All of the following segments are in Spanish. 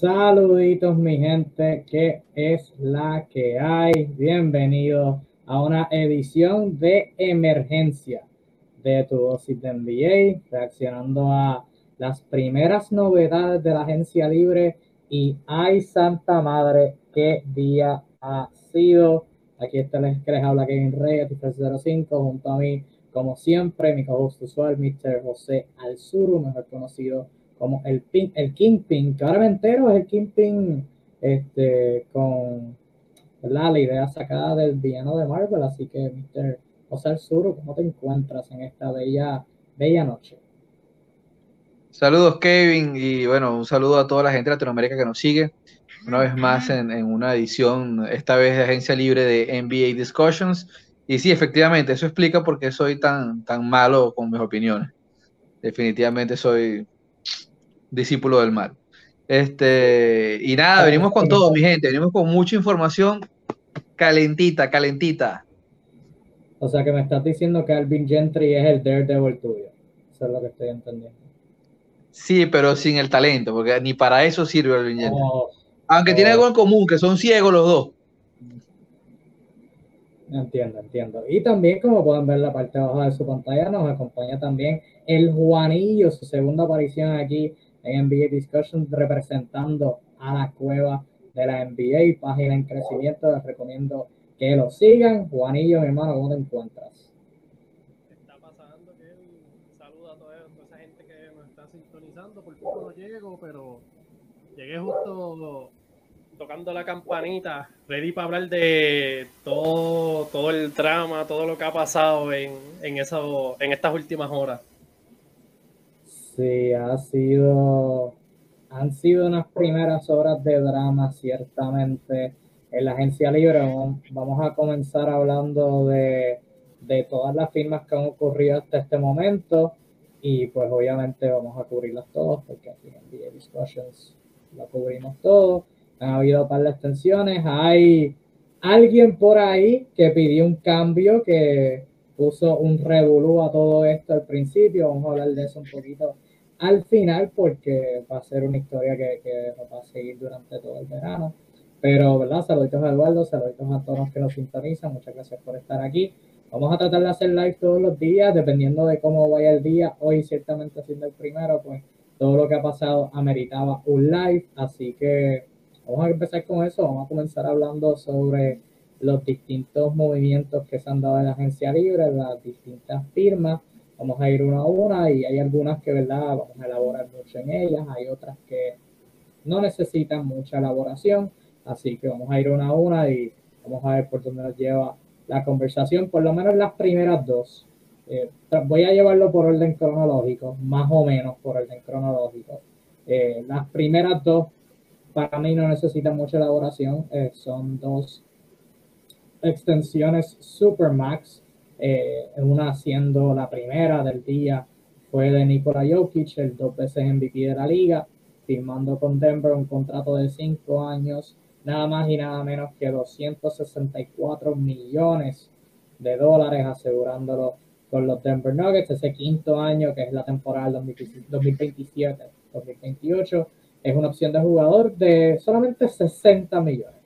Saluditos mi gente, que es la que hay. Bienvenidos a una edición de emergencia de tu dosis de NBA, reaccionando a las primeras novedades de la agencia libre y ay santa madre, qué día ha sido. Aquí está el que les habla Kevin Reyes, 05, junto a mí, como siempre, mi co-host usual, Mr. José Alzuru, mejor conocido el, pin, el Kingpin, que ahora me entero es el Kingpin este, con la idea sacada del villano de Marvel. Así que, Mr. José Alzuru, ¿cómo te encuentras en esta bella, bella noche? Saludos, Kevin, y bueno, un saludo a toda la gente de Latinoamérica que nos sigue. Una vez más en, en una edición, esta vez de Agencia Libre de NBA Discussions. Y sí, efectivamente, eso explica por qué soy tan, tan malo con mis opiniones. Definitivamente soy discípulo del mal. Este, y nada, venimos con todo, mi gente, venimos con mucha información calentita, calentita. O sea que me estás diciendo que Alvin Gentry es el Daredevil tuyo. Eso es lo que estoy entendiendo. Sí, pero sin el talento, porque ni para eso sirve Alvin Gentry. Oh, Aunque tiene oh. algo en común, que son ciegos los dos. Entiendo, entiendo. Y también, como pueden ver en la parte baja de su pantalla, nos acompaña también el Juanillo, su segunda aparición aquí en NBA Discussion representando a la cueva de la NBA, página en crecimiento. Les recomiendo que lo sigan. Juanillo, mi hermano, ¿cómo te encuentras? está pasando? Que saludo a toda esa gente que nos está sintonizando. Por poco no llego, pero llegué justo tocando la campanita, ready para hablar de todo, todo el drama, todo lo que ha pasado en, en, eso, en estas últimas horas. Sí, ha sido, han sido unas primeras horas de drama, ciertamente, en la agencia libre. Vamos a comenzar hablando de, todas las firmas que han ocurrido hasta este momento y pues obviamente vamos a cubrirlas todas porque aquí en The Discussions lo cubrimos todo. Han habido un par de extensiones. Hay alguien por ahí que pidió un cambio que puso un revolú a todo esto al principio. Vamos a hablar de eso un poquito al final porque va a ser una historia que, que va a seguir durante todo el verano. Pero, ¿verdad? Saluditos a Eduardo, saluditos a todos los que nos sintonizan. Muchas gracias por estar aquí. Vamos a tratar de hacer live todos los días, dependiendo de cómo vaya el día. Hoy, ciertamente, siendo el primero, pues todo lo que ha pasado ameritaba un live. Así que vamos a empezar con eso. Vamos a comenzar hablando sobre los distintos movimientos que se han dado en la agencia libre, las distintas firmas Vamos a ir una a una y hay algunas que, ¿verdad? Vamos a elaborar mucho en ellas, hay otras que no necesitan mucha elaboración, así que vamos a ir una a una y vamos a ver por dónde nos lleva la conversación, por lo menos las primeras dos. Eh, voy a llevarlo por orden cronológico, más o menos por orden cronológico. Eh, las primeras dos para mí no necesitan mucha elaboración, eh, son dos extensiones Supermax eh, una siendo la primera del día fue de Nikola Jokic, el dos veces MVP de la liga, firmando con Denver un contrato de cinco años, nada más y nada menos que 264 millones de dólares, asegurándolo con los Denver Nuggets. Ese quinto año, que es la temporada 2027-2028, es una opción de jugador de solamente 60 millones.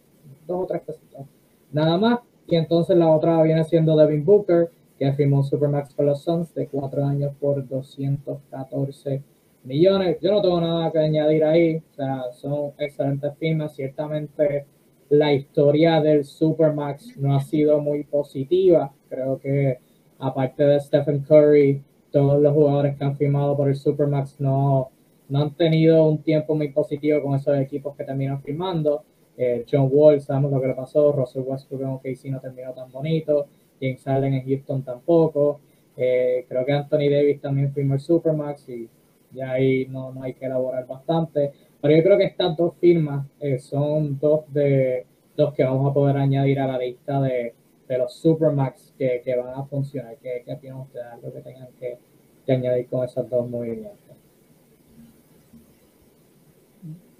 Dos o tres cositas. Nada más y entonces la otra viene siendo Devin Booker, que firmó Supermax con los Suns de cuatro años por 214 millones. Yo no tengo nada que añadir ahí. O sea, son excelentes firmas. Ciertamente la historia del Supermax no ha sido muy positiva. Creo que aparte de Stephen Curry, todos los jugadores que han firmado por el Supermax no, no han tenido un tiempo muy positivo con esos equipos que terminan firmando. Eh, John Wall, sabemos lo que le pasó. Russell Westbrook en OKC no terminó tan bonito. James Harden en Houston tampoco. Eh, creo que Anthony Davis también firmó el Supermax y ya ahí no, no hay que elaborar bastante. Pero yo creo que estas dos firmas eh, son dos de dos que vamos a poder añadir a la lista de, de los Supermax que, que, van a funcionar. ¿Qué, qué opinan ustedes? Lo que tengan que, que añadir con esos dos movimientos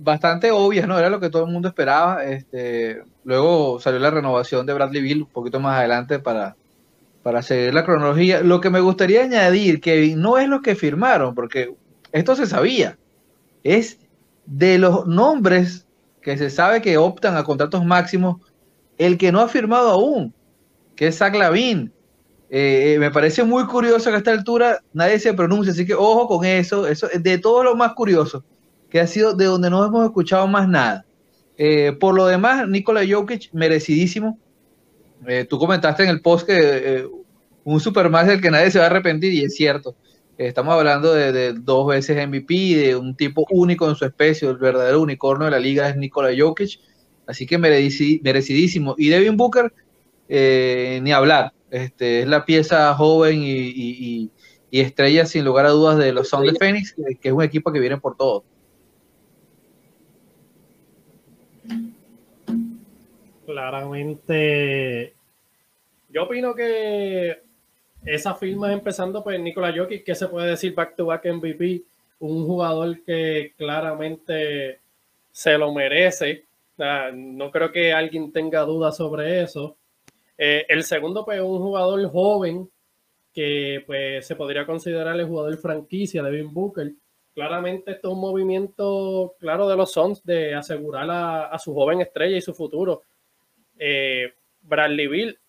bastante obvias, ¿no? Era lo que todo el mundo esperaba. Este, luego salió la renovación de Bradley Bill un poquito más adelante para, para seguir la cronología. Lo que me gustaría añadir, que no es lo que firmaron, porque esto se sabía, es de los nombres que se sabe que optan a contratos máximos, el que no ha firmado aún, que es Zach Lavin. Eh, me parece muy curioso que a esta altura nadie se pronuncia, así que ojo con eso, eso es de todo lo más curioso, que ha sido de donde no hemos escuchado más nada. Eh, por lo demás, Nikola Jokic, merecidísimo. Eh, tú comentaste en el post que un Superman del que nadie se va a arrepentir, y es cierto. Estamos hablando de, dos veces MVP, de un tipo único en su especie, el verdadero unicornio de la liga es Nikola Jokic, así que merecidísimo. Y Devin Booker, eh, ni hablar, este, es la pieza joven y, estrella sin lugar a dudas de los Sound de Phoenix, que es un equipo que viene por todo. Claramente, yo opino que esa firma empezando, pues Nikola Jokic, que se puede decir back to back MVP, un jugador que claramente se lo merece. no creo que alguien tenga dudas sobre eso. Eh, el segundo, pues, un jugador joven que pues se podría considerar el jugador franquicia de Devin Booker. Claramente esto es un movimiento claro de los Suns de asegurar a, su joven estrella y su futuro. Eh, Bradley Bill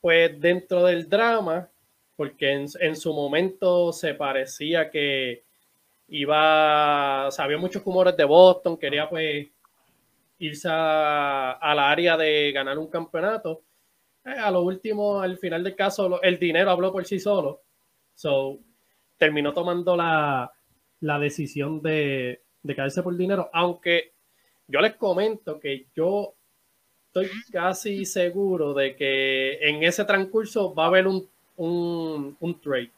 pues dentro del drama, porque en, su momento se parecía que iba, o había muchos rumores de Boston, quería pues irse a, la área de ganar un campeonato. Eh, a lo último, al final del caso, el dinero habló por sí solo. So, terminó tomando la, decisión de, de caerse por dinero, aunque yo les comento que yo estoy casi seguro de que en ese transcurso va a haber un, un, trade.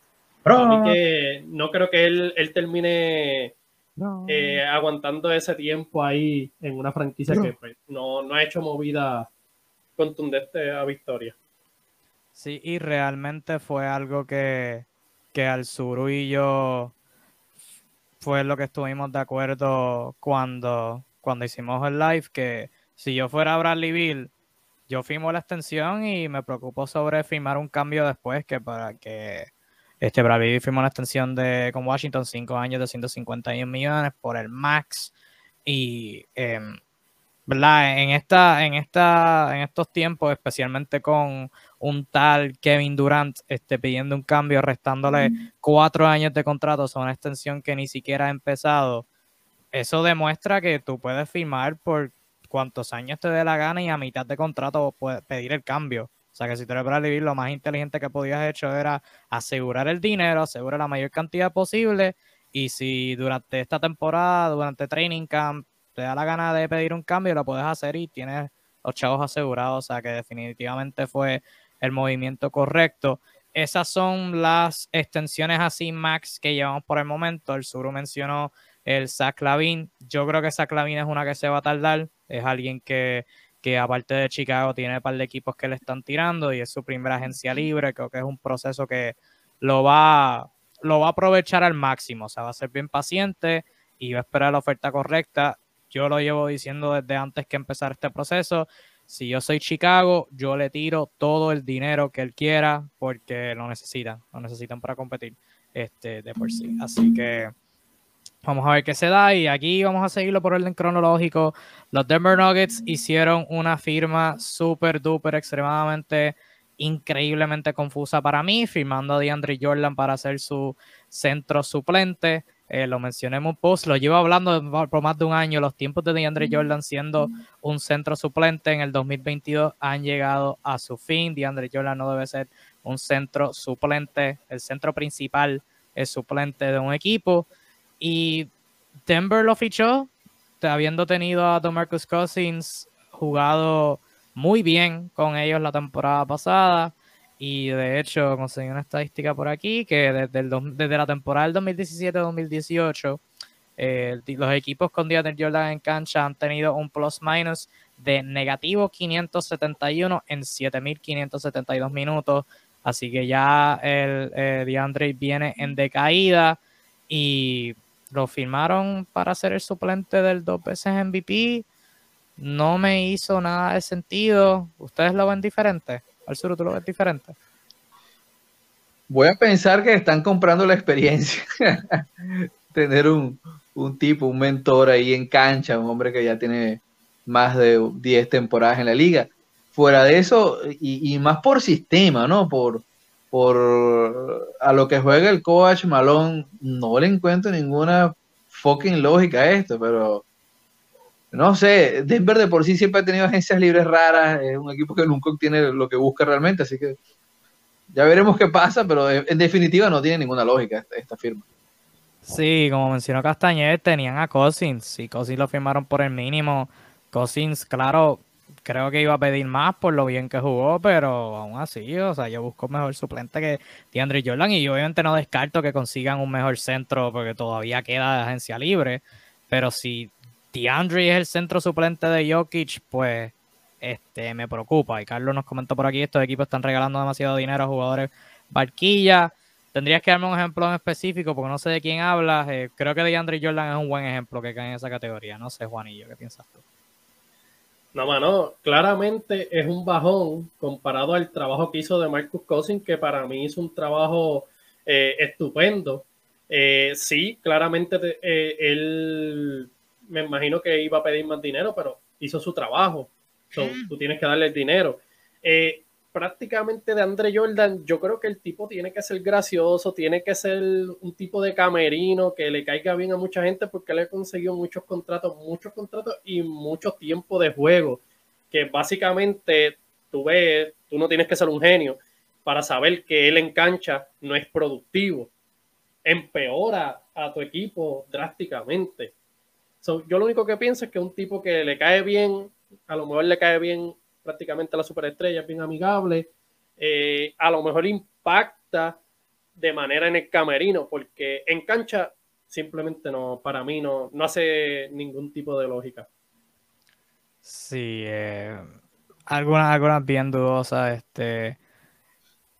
que no creo que él, termine eh, aguantando ese tiempo ahí en una franquicia que pues, no, ha hecho movida contundente a victoria. Sí, y realmente fue algo que, que al sur y yo fue lo que estuvimos de acuerdo cuando, cuando hicimos el live, que si yo fuera Bradley Bill, yo firmo la extensión y me preocupo sobre firmar un cambio después que para que este Bradley Bill firmó la extensión de con Washington 5 años de 151 millones por el max y ¿verdad? En esta, en esta, en estos tiempos, especialmente con un tal Kevin Durant este, pidiendo un cambio, restándole cuatro años de contrato a una extensión que ni siquiera ha empezado, eso demuestra que tú puedes firmar por cuantos años te dé la gana y a mitad de contrato puedes pedir el cambio. O sea que si tú eres Bradley Bill, lo más inteligente que podías hecho era asegurar el dinero, asegurar la mayor cantidad posible. Y si durante esta temporada, durante training camp, te da la gana de pedir un cambio, lo puedes hacer y tienes los chavos asegurados. O sea que definitivamente fue el movimiento correcto. Esas son las extensiones así max que llevamos por el momento. El Suru mencionó el Zach Lavin. Yo creo que Zach Lavin es una que se va a tardar. Es alguien que, aparte de Chicago tiene un par de equipos que le están tirando y es su primera agencia libre. Creo que es un proceso que lo va, lo va a aprovechar al máximo. O sea, va a ser bien paciente y va a esperar la oferta correcta. Yo lo llevo diciendo desde antes que empezar este proceso. Si yo soy Chicago, yo le tiro todo el dinero que él quiera porque lo necesitan, lo necesitan para competir este, de por sí. Así que Vamos a ver qué se da y aquí vamos a seguirlo por orden cronológico. Los Denver Nuggets hicieron una firma súper, duper, extremadamente, increíblemente confusa para mí, firmando a DeAndre Jordan para ser su centro suplente. Eh, lo mencioné en un post, lo llevo hablando por más de un año. Los tiempos de DeAndre Jordan siendo un centro suplente en el 2022 han llegado a su fin. DeAndre Jordan no debe ser un centro suplente. El centro principal es suplente de un equipo. Y Denver lo fichó, habiendo tenido a DeMarcus Cousins jugado muy bien con ellos la temporada pasada. Y de hecho, conseguí una estadística por aquí que desde, el, desde la temporada del 2017-2018, eh, los equipos con DeAndre Jordan en cancha han tenido un plus minus de negativo 571 en 7572 minutos. Así que ya el eh, DeAndre viene en decaída. Y lo firmaron para ser el suplente del dos veces MVP. No me hizo nada de sentido. ¿Ustedes lo ven diferente? Al sur, ¿tú lo ves diferente? Voy a pensar que están comprando la experiencia. Tener un, un tipo, un mentor ahí en cancha, un hombre que ya tiene más de 10 temporadas en la liga. Fuera de eso, y, más por sistema, ¿no? Por, por a lo que juega el coach Malón, no le encuentro ninguna fucking lógica a esto, pero no sé, Denver de por sí siempre ha tenido agencias libres raras, es un equipo que nunca obtiene lo que busca realmente, así que ya veremos qué pasa, pero en definitiva no tiene ninguna lógica esta, firma. Sí, como mencionó Castañer, tenían a Cousins, y Cousins lo firmaron por el mínimo. Cousins, claro, creo que iba a pedir más por lo bien que jugó, pero aún así, o sea, yo busco mejor suplente que DeAndre Jordan y obviamente no descarto que consigan un mejor centro porque todavía queda de agencia libre, pero si DeAndre es el centro suplente de Jokic, pues este, me preocupa. Y Carlos nos comentó por aquí, estos equipos están regalando demasiado dinero a jugadores barquilla. Tendrías que darme un ejemplo en específico porque no sé de quién hablas. Eh, creo que DeAndre Jordan es un buen ejemplo que cae en esa categoría. No sé, Juanillo, ¿qué piensas tú? No, mano, claramente es un bajón comparado al trabajo que hizo de Marcus Cousins, que para mí hizo un trabajo eh, estupendo. Eh, sí, claramente él me imagino que iba a pedir más dinero, pero hizo su trabajo. tú tienes que darle el dinero. Prácticamente de Andre Jordan, yo creo que el tipo tiene que ser gracioso, tiene que ser un tipo de camerino que le caiga bien a mucha gente porque le consiguió muchos contratos, muchos contratos y mucho tiempo de juego. Que básicamente tú ves, tú no tienes que ser un genio para saber que él en cancha no es productivo. Empeora a tu equipo drásticamente yo lo único que pienso es que un tipo que le cae bien, a lo mejor le cae bien prácticamente a la superestrella, es bien amigable, eh, a lo mejor impacta de manera en el camerino, porque en cancha simplemente no, para mí no, no hace ningún tipo de lógica. Sí, eh, algunas, algunas bien dudosas, este...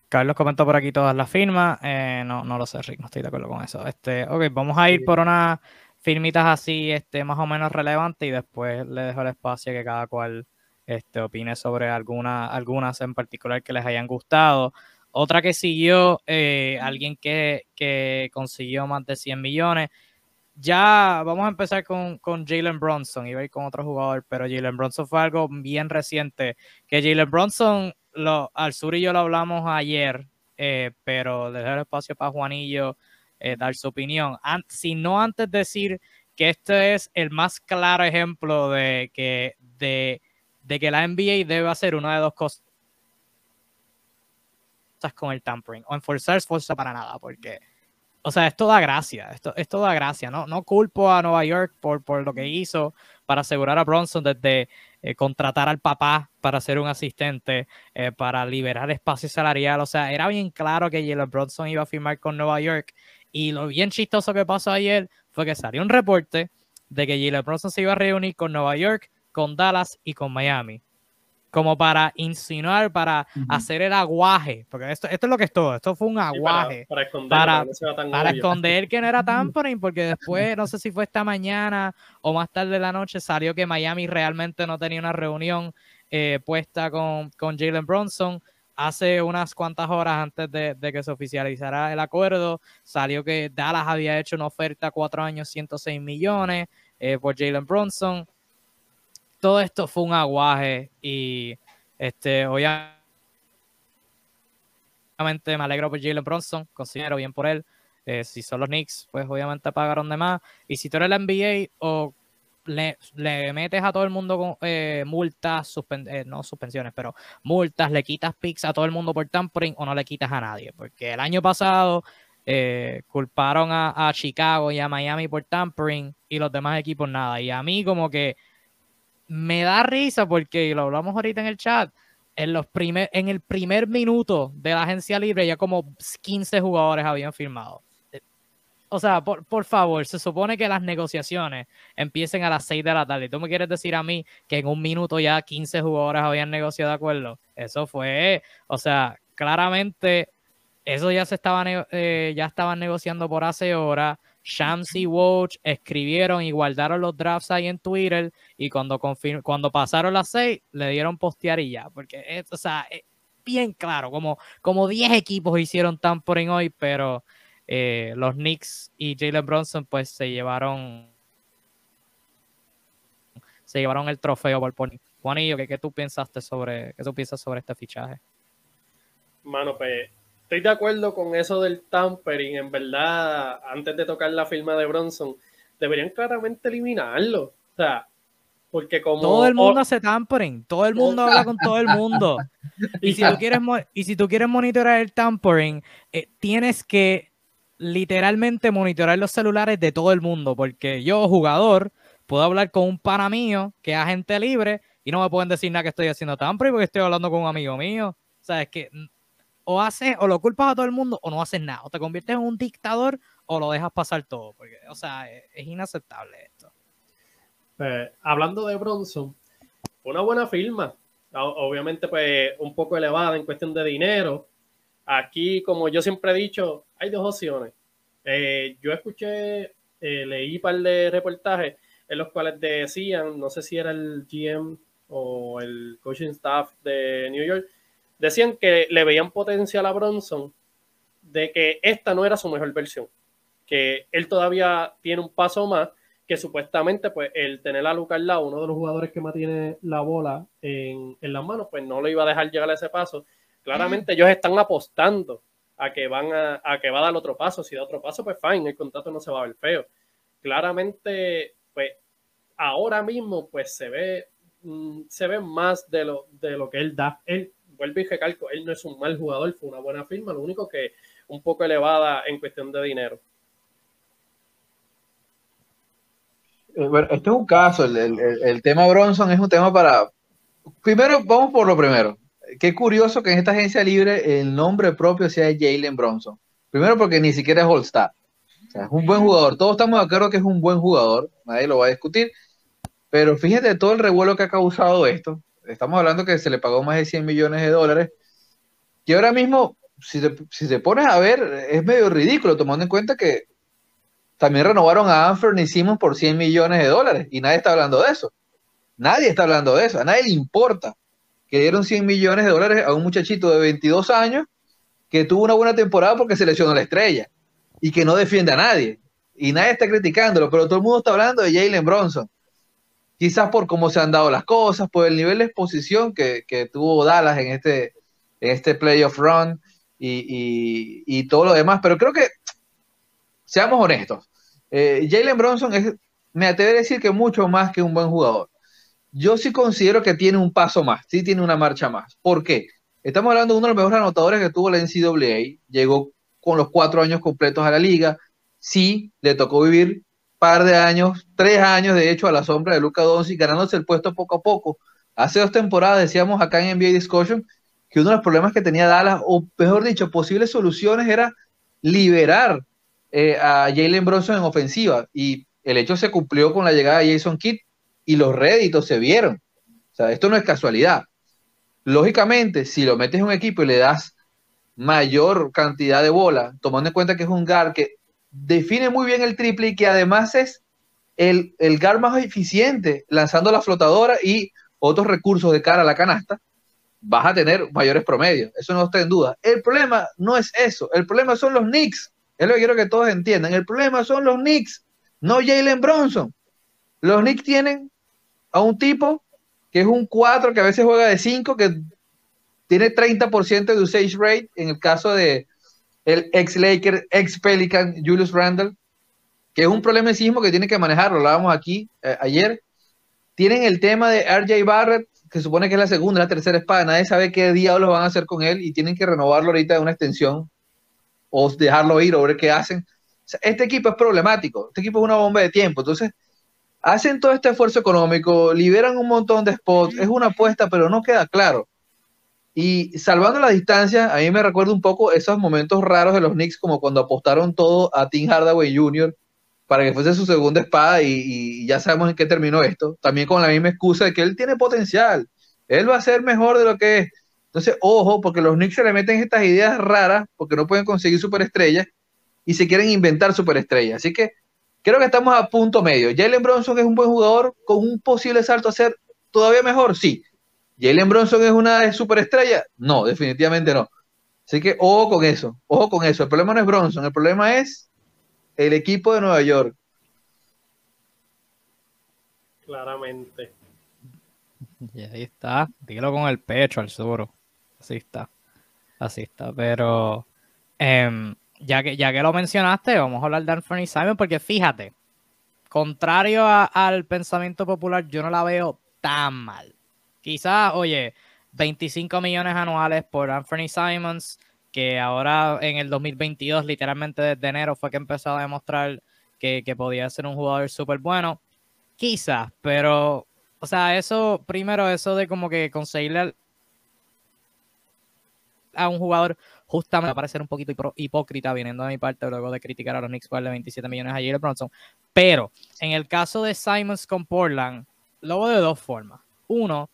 Carlos comentó por aquí todas las firmas. Eh, no, no lo sé, Rick, no estoy de acuerdo con eso. Este, ok, vamos a ir por una firmitas así este, más o menos relevantes y después le dejo el espacio que cada cual este, opine sobre alguna, algunas en particular que les hayan gustado. Otra que siguió, eh, alguien que, consiguió más de 100 millones. Ya vamos a empezar con, con Jalen Bronson, y a ir con otro jugador, pero Jalen Bronson fue algo bien reciente. Que Jalen Bronson, lo, al sur y yo lo hablamos ayer, eh, pero el espacio para Juanillo eh, dar su opinión. si no antes decir que este es el más claro ejemplo de que, de, que la NBA debe hacer una de dos cosas con el tampering. O enforzar esfuerzo para nada, porque, o sea, esto da gracia, esto, esto da gracia, ¿no? No culpo a Nueva York por, por lo que hizo para asegurar a Bronson desde eh, contratar al papá para ser un asistente, eh, para liberar espacio salarial. O sea, era bien claro que Jalen Bronson iba a firmar con Nueva York y lo bien chistoso que pasó ayer fue que salió un reporte de que Jalen Brunson se iba a reunir con Nueva York, con Dallas y con Miami. Como para insinuar, para hacer el aguaje. Porque esto, esto es lo que es todo. Esto fue un aguaje. para, esconder, que no era tampering. Porque después, no sé si fue esta mañana o más tarde de la noche, salió que Miami realmente no tenía una reunión eh, puesta con, con Jalen Bronson hace unas cuantas horas antes de, que se oficializara el acuerdo, salió que Dallas había hecho una oferta cuatro años, 106 millones eh, por Jalen Bronson. Todo esto fue un aguaje y este, obviamente me alegro por Jalen Bronson, considero bien por él. Eh, si son los Knicks, pues obviamente pagaron de más. Y si tú eres la NBA o le, metes a todo el mundo con eh, multas, eh, no suspensiones, pero multas, le quitas picks a todo el mundo por tampering o no le quitas a nadie. Porque el año pasado culparon a, Chicago y a Miami por tampering y los demás equipos nada. Y a mí como que me da risa porque lo hablamos ahorita en el chat. En, los en el primer minuto de la agencia libre ya como 15 jugadores habían firmado o sea, por, favor, se supone que las negociaciones empiecen a las 6 de la tarde. ¿Tú me quieres decir a mí que en un minuto ya 15 jugadores habían negociado de acuerdo? Eso fue, o sea, claramente eso ya se estaba eh, ya estaban negociando por hace horas. Shams y Watch escribieron y guardaron los drafts ahí en Twitter y cuando, cuando pasaron las 6 le dieron postear y ya, porque es, o sea, es bien claro, como, como 10 equipos hicieron tampering hoy, pero eh, los Knicks y Jalen Bronson pues se llevaron se llevaron el trofeo por Pony. Juanillo, ¿qué, ¿qué, tú pensaste sobre qué tú piensas sobre este fichaje? Mano, pues estoy de acuerdo con eso del tampering. En verdad, antes de tocar la firma de Bronson, deberían claramente eliminarlo. O sea, porque como. Todo el mundo hace tampering. Todo el mundo habla con todo el mundo. Y si tú quieres, y si tú quieres monitorear el tampering, eh, tienes que literalmente monitorear los celulares de todo el mundo. Porque yo, jugador, puedo hablar con un pana mío que es agente libre y no me pueden decir nada que estoy haciendo tampering porque estoy hablando con un amigo mío. O sea, es que o haces, o lo culpas a todo el mundo, o no haces nada. O te conviertes en un dictador, o lo dejas pasar todo. Porque, o sea, es, es inaceptable esto. Pues, hablando de Bronson, una buena firma. Obviamente, pues, un poco elevada en cuestión de dinero. Aquí, como yo siempre he dicho, hay dos opciones. Eh, yo escuché, eh, leí un par de reportajes en los cuales decían, no sé si era el GM o el coaching staff de New York, decían que le veían potencial a Bronson de que esta no era su mejor versión, que él todavía tiene un paso más, que supuestamente pues el tener a Lucas Lau, uno de los jugadores que más tiene la bola en, en las manos, pues no lo iba a dejar llegar a ese paso. Claramente ellos están apostando a que van a, a, que va a dar otro paso. Si da otro paso, pues fine, el contrato no se va a ver feo. Claramente, pues ahora mismo, pues se ve, mm, se ve más de lo, de lo que él da. Él vuelvo y recalco, él no es un mal jugador, fue una buena firma, lo único que un poco elevada en cuestión de dinero. Eh, bueno, este es un caso, el, el, tema Bronson es un tema para... Primero, vamos por lo primero. Qué curioso que en esta agencia libre el nombre propio sea Jalen Bronson. Primero porque ni siquiera es All-Star. O sea, es un buen jugador. Todos estamos de acuerdo que es un buen jugador. Nadie lo va a discutir. Pero fíjate todo el revuelo que ha causado esto estamos hablando que se le pagó más de 100 millones de dólares, que ahora mismo, si te, si te pones a ver, es medio ridículo, tomando en cuenta que también renovaron a Anthony Simmons por 100 millones de dólares y nadie está hablando de eso. Nadie está hablando de eso, a nadie le importa que dieron 100 millones de dólares a un muchachito de 22 años que tuvo una buena temporada porque se lesionó la estrella y que no defiende a nadie. Y nadie está criticándolo, pero todo el mundo está hablando de Jalen Bronson quizás por cómo se han dado las cosas, por el nivel de exposición que, tuvo Dallas en este, en este playoff run y, todo lo demás, pero creo que, seamos honestos, eh, Jalen Bronson es, me atrevo a decir que mucho más que un buen jugador. Yo sí considero que tiene un paso más, sí tiene una marcha más. ¿Por qué? Estamos hablando de uno de los mejores anotadores que tuvo la NCAA, llegó con los cuatro años completos a la liga, sí le tocó vivir par de años, tres años de hecho, a la sombra de Luca Doncic, ganándose el puesto poco a poco. Hace dos temporadas decíamos acá en NBA Discussion que uno de los problemas que tenía Dallas, o mejor dicho, posibles soluciones era liberar eh, a Jalen Bronson en ofensiva. Y el hecho se cumplió con la llegada de Jason Kidd y los réditos se vieron. O sea, esto no es casualidad. Lógicamente, si lo metes en un equipo y le das mayor cantidad de bola, tomando en cuenta que es un guard que define muy bien el triple y que además es el, el más eficiente lanzando la flotadora y otros recursos de cara a la canasta, vas a tener mayores promedios. Eso no está en duda. El problema no es eso. El problema son los Knicks. Es lo que quiero que todos entiendan. El problema son los Knicks, no Jalen Bronson. Los Knicks tienen a un tipo que es un 4, que a veces juega de 5, que tiene 30% de usage rate en el caso de, el ex Laker, ex Pelican, Julius Randle, que es un problema en sí mismo que tiene que manejar, lo hablábamos aquí eh, ayer. Tienen el tema de RJ Barrett, que supone que es la segunda, la tercera espada, nadie sabe qué diablos van a hacer con él y tienen que renovarlo ahorita de una extensión o dejarlo ir o ver qué hacen. este equipo es problemático, este equipo es una bomba de tiempo, entonces hacen todo este esfuerzo económico, liberan un montón de spots, es una apuesta, pero no queda claro. Y salvando la distancia, a mí me recuerda un poco esos momentos raros de los Knicks, como cuando apostaron todo a Tim Hardaway Jr. para que fuese su segunda espada y, ya sabemos en qué terminó esto. También con la misma excusa de que él tiene potencial, él va a ser mejor de lo que es. Entonces, ojo, porque los Knicks se le meten estas ideas raras porque no pueden conseguir superestrellas y se quieren inventar superestrellas. Así que creo que estamos a punto medio. Jalen Bronson es un buen jugador con un posible salto a ser todavía mejor, sí ¿Jalen Bronson es una superestrella? No, definitivamente no. Así que ojo con eso, ojo con eso. El problema no es Bronson, el problema es el equipo de Nueva York. Claramente. Y ahí está, dígalo con el pecho al sur. Así está. Así está. Pero em, ya, que, ya que lo mencionaste, vamos a hablar de Anthony Simon, porque fíjate, contrario al pensamiento popular, yo no la veo tan mal. Quizás, oye, 25 millones anuales por Anthony Simons, que ahora en el 2022, literalmente desde enero, fue que empezó a demostrar que, podía ser un jugador súper bueno. Quizás, pero, o sea, eso, primero, eso de como que conseguirle a un jugador justamente va a parecer un poquito hipócrita viniendo de mi parte luego de criticar a los Knicks por darle 27 millones a Jalen Bronson. Pero en el caso de Simons con Portland, lo veo de dos formas. Uno,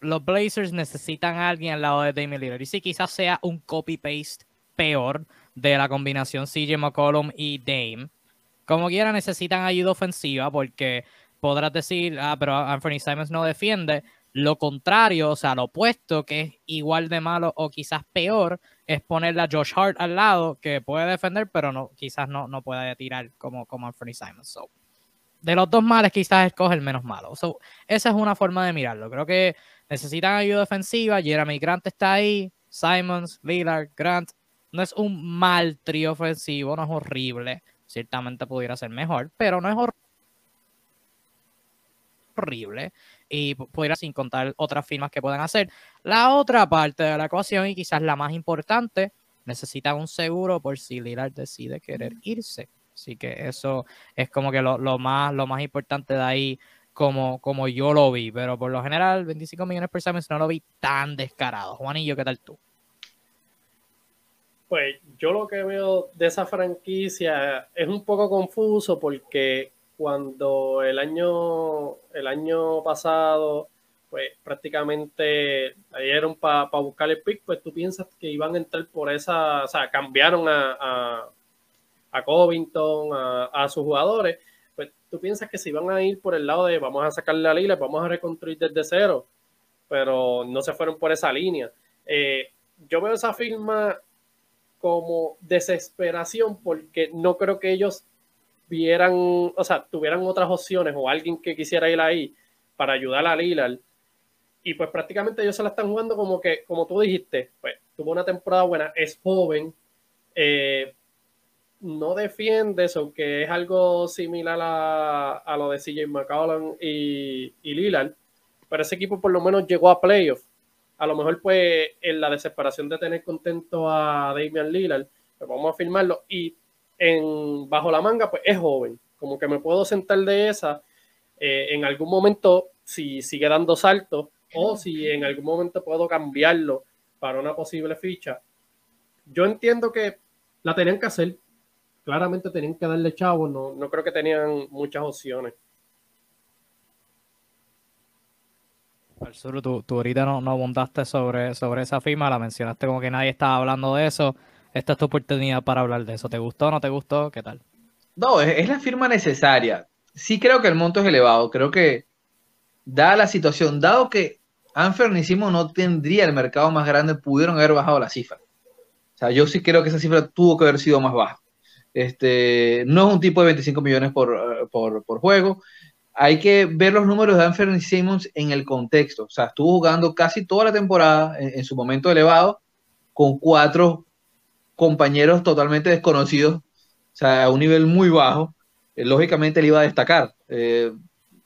los Blazers necesitan a alguien al lado de Damian Lillard. Y si quizás sea un copy-paste peor de la combinación CJ McCollum y Dame. Como quiera, necesitan ayuda ofensiva porque podrás decir, ah, pero Anthony Simons no defiende. Lo contrario, o sea, lo opuesto, que es igual de malo o quizás peor, es ponerle a Josh Hart al lado, que puede defender, pero no, quizás no, no puede tirar como, como Anthony Simons. De los dos males, quizás escoge el menos malo. esa es una forma de mirarlo. Creo que necesitan ayuda defensiva. Jeremy Grant está ahí. Simons, Lillard, Grant. No es un mal trío ofensivo, no es horrible. Ciertamente pudiera ser mejor, pero no es horrible y pudiera sin contar otras firmas que puedan hacer. La otra parte de la ecuación y quizás la más importante, necesitan un seguro por si Lillard decide querer irse. Así que eso es como que lo, más, lo más importante de ahí, como, como yo lo vi. Pero por lo general, 25 millones por Simmons no lo vi tan descarado. Juanillo, ¿qué tal tú? Pues yo lo que veo de esa franquicia es un poco confuso porque cuando el año, el año pasado, pues prácticamente dieron para buscar el pick, pues tú piensas que iban a entrar por esa, o sea, cambiaron a, Covington, a, sus jugadores, pues tú piensas que se iban a ir por el lado de vamos a sacarle la lila, vamos a reconstruir desde cero, pero no se fueron por esa línea. Eh, yo veo esa firma como desesperación porque no creo que ellos vieran, o sea, tuvieran otras opciones o alguien que quisiera ir ahí para ayudar a Lillard. Y pues prácticamente ellos se la están jugando como que, como tú dijiste, pues tuvo una temporada buena, es joven, eh, no defiende eso, que es algo similar a, a lo de CJ McCollum y, y Lillard, pero ese equipo por lo menos llegó a playoffs. A lo mejor pues en la desesperación de tener contento a Damian Lillard, pues vamos a firmarlo y en bajo la manga, pues es joven. Como que me puedo sentar de esa eh, en algún momento si sigue dando saltos o si en algún momento puedo cambiarlo para una posible ficha. Yo entiendo que la tenían que hacer. Claramente tenían que darle chavo. No, no creo que tenían muchas opciones. Al sur, tú, ahorita no, no abundaste sobre, sobre esa firma, la mencionaste como que nadie estaba hablando de eso esta es tu oportunidad para hablar de eso. ¿Te gustó o no te gustó? ¿Qué tal? No, es, la firma necesaria. Sí creo que el monto es elevado. Creo que, dada la situación, dado que Anfernisimo no tendría el mercado más grande, pudieron haber bajado la cifra. O sea, yo sí creo que esa cifra tuvo que haber sido más baja. Este, no es un tipo de 25 millones por, juego. Hay que ver los números de Anthony Simmons en el contexto. O sea, estuvo jugando casi toda la temporada en, en su momento elevado con cuatro compañeros totalmente desconocidos, o sea, a un nivel muy bajo, eh, lógicamente él iba a destacar. Eh,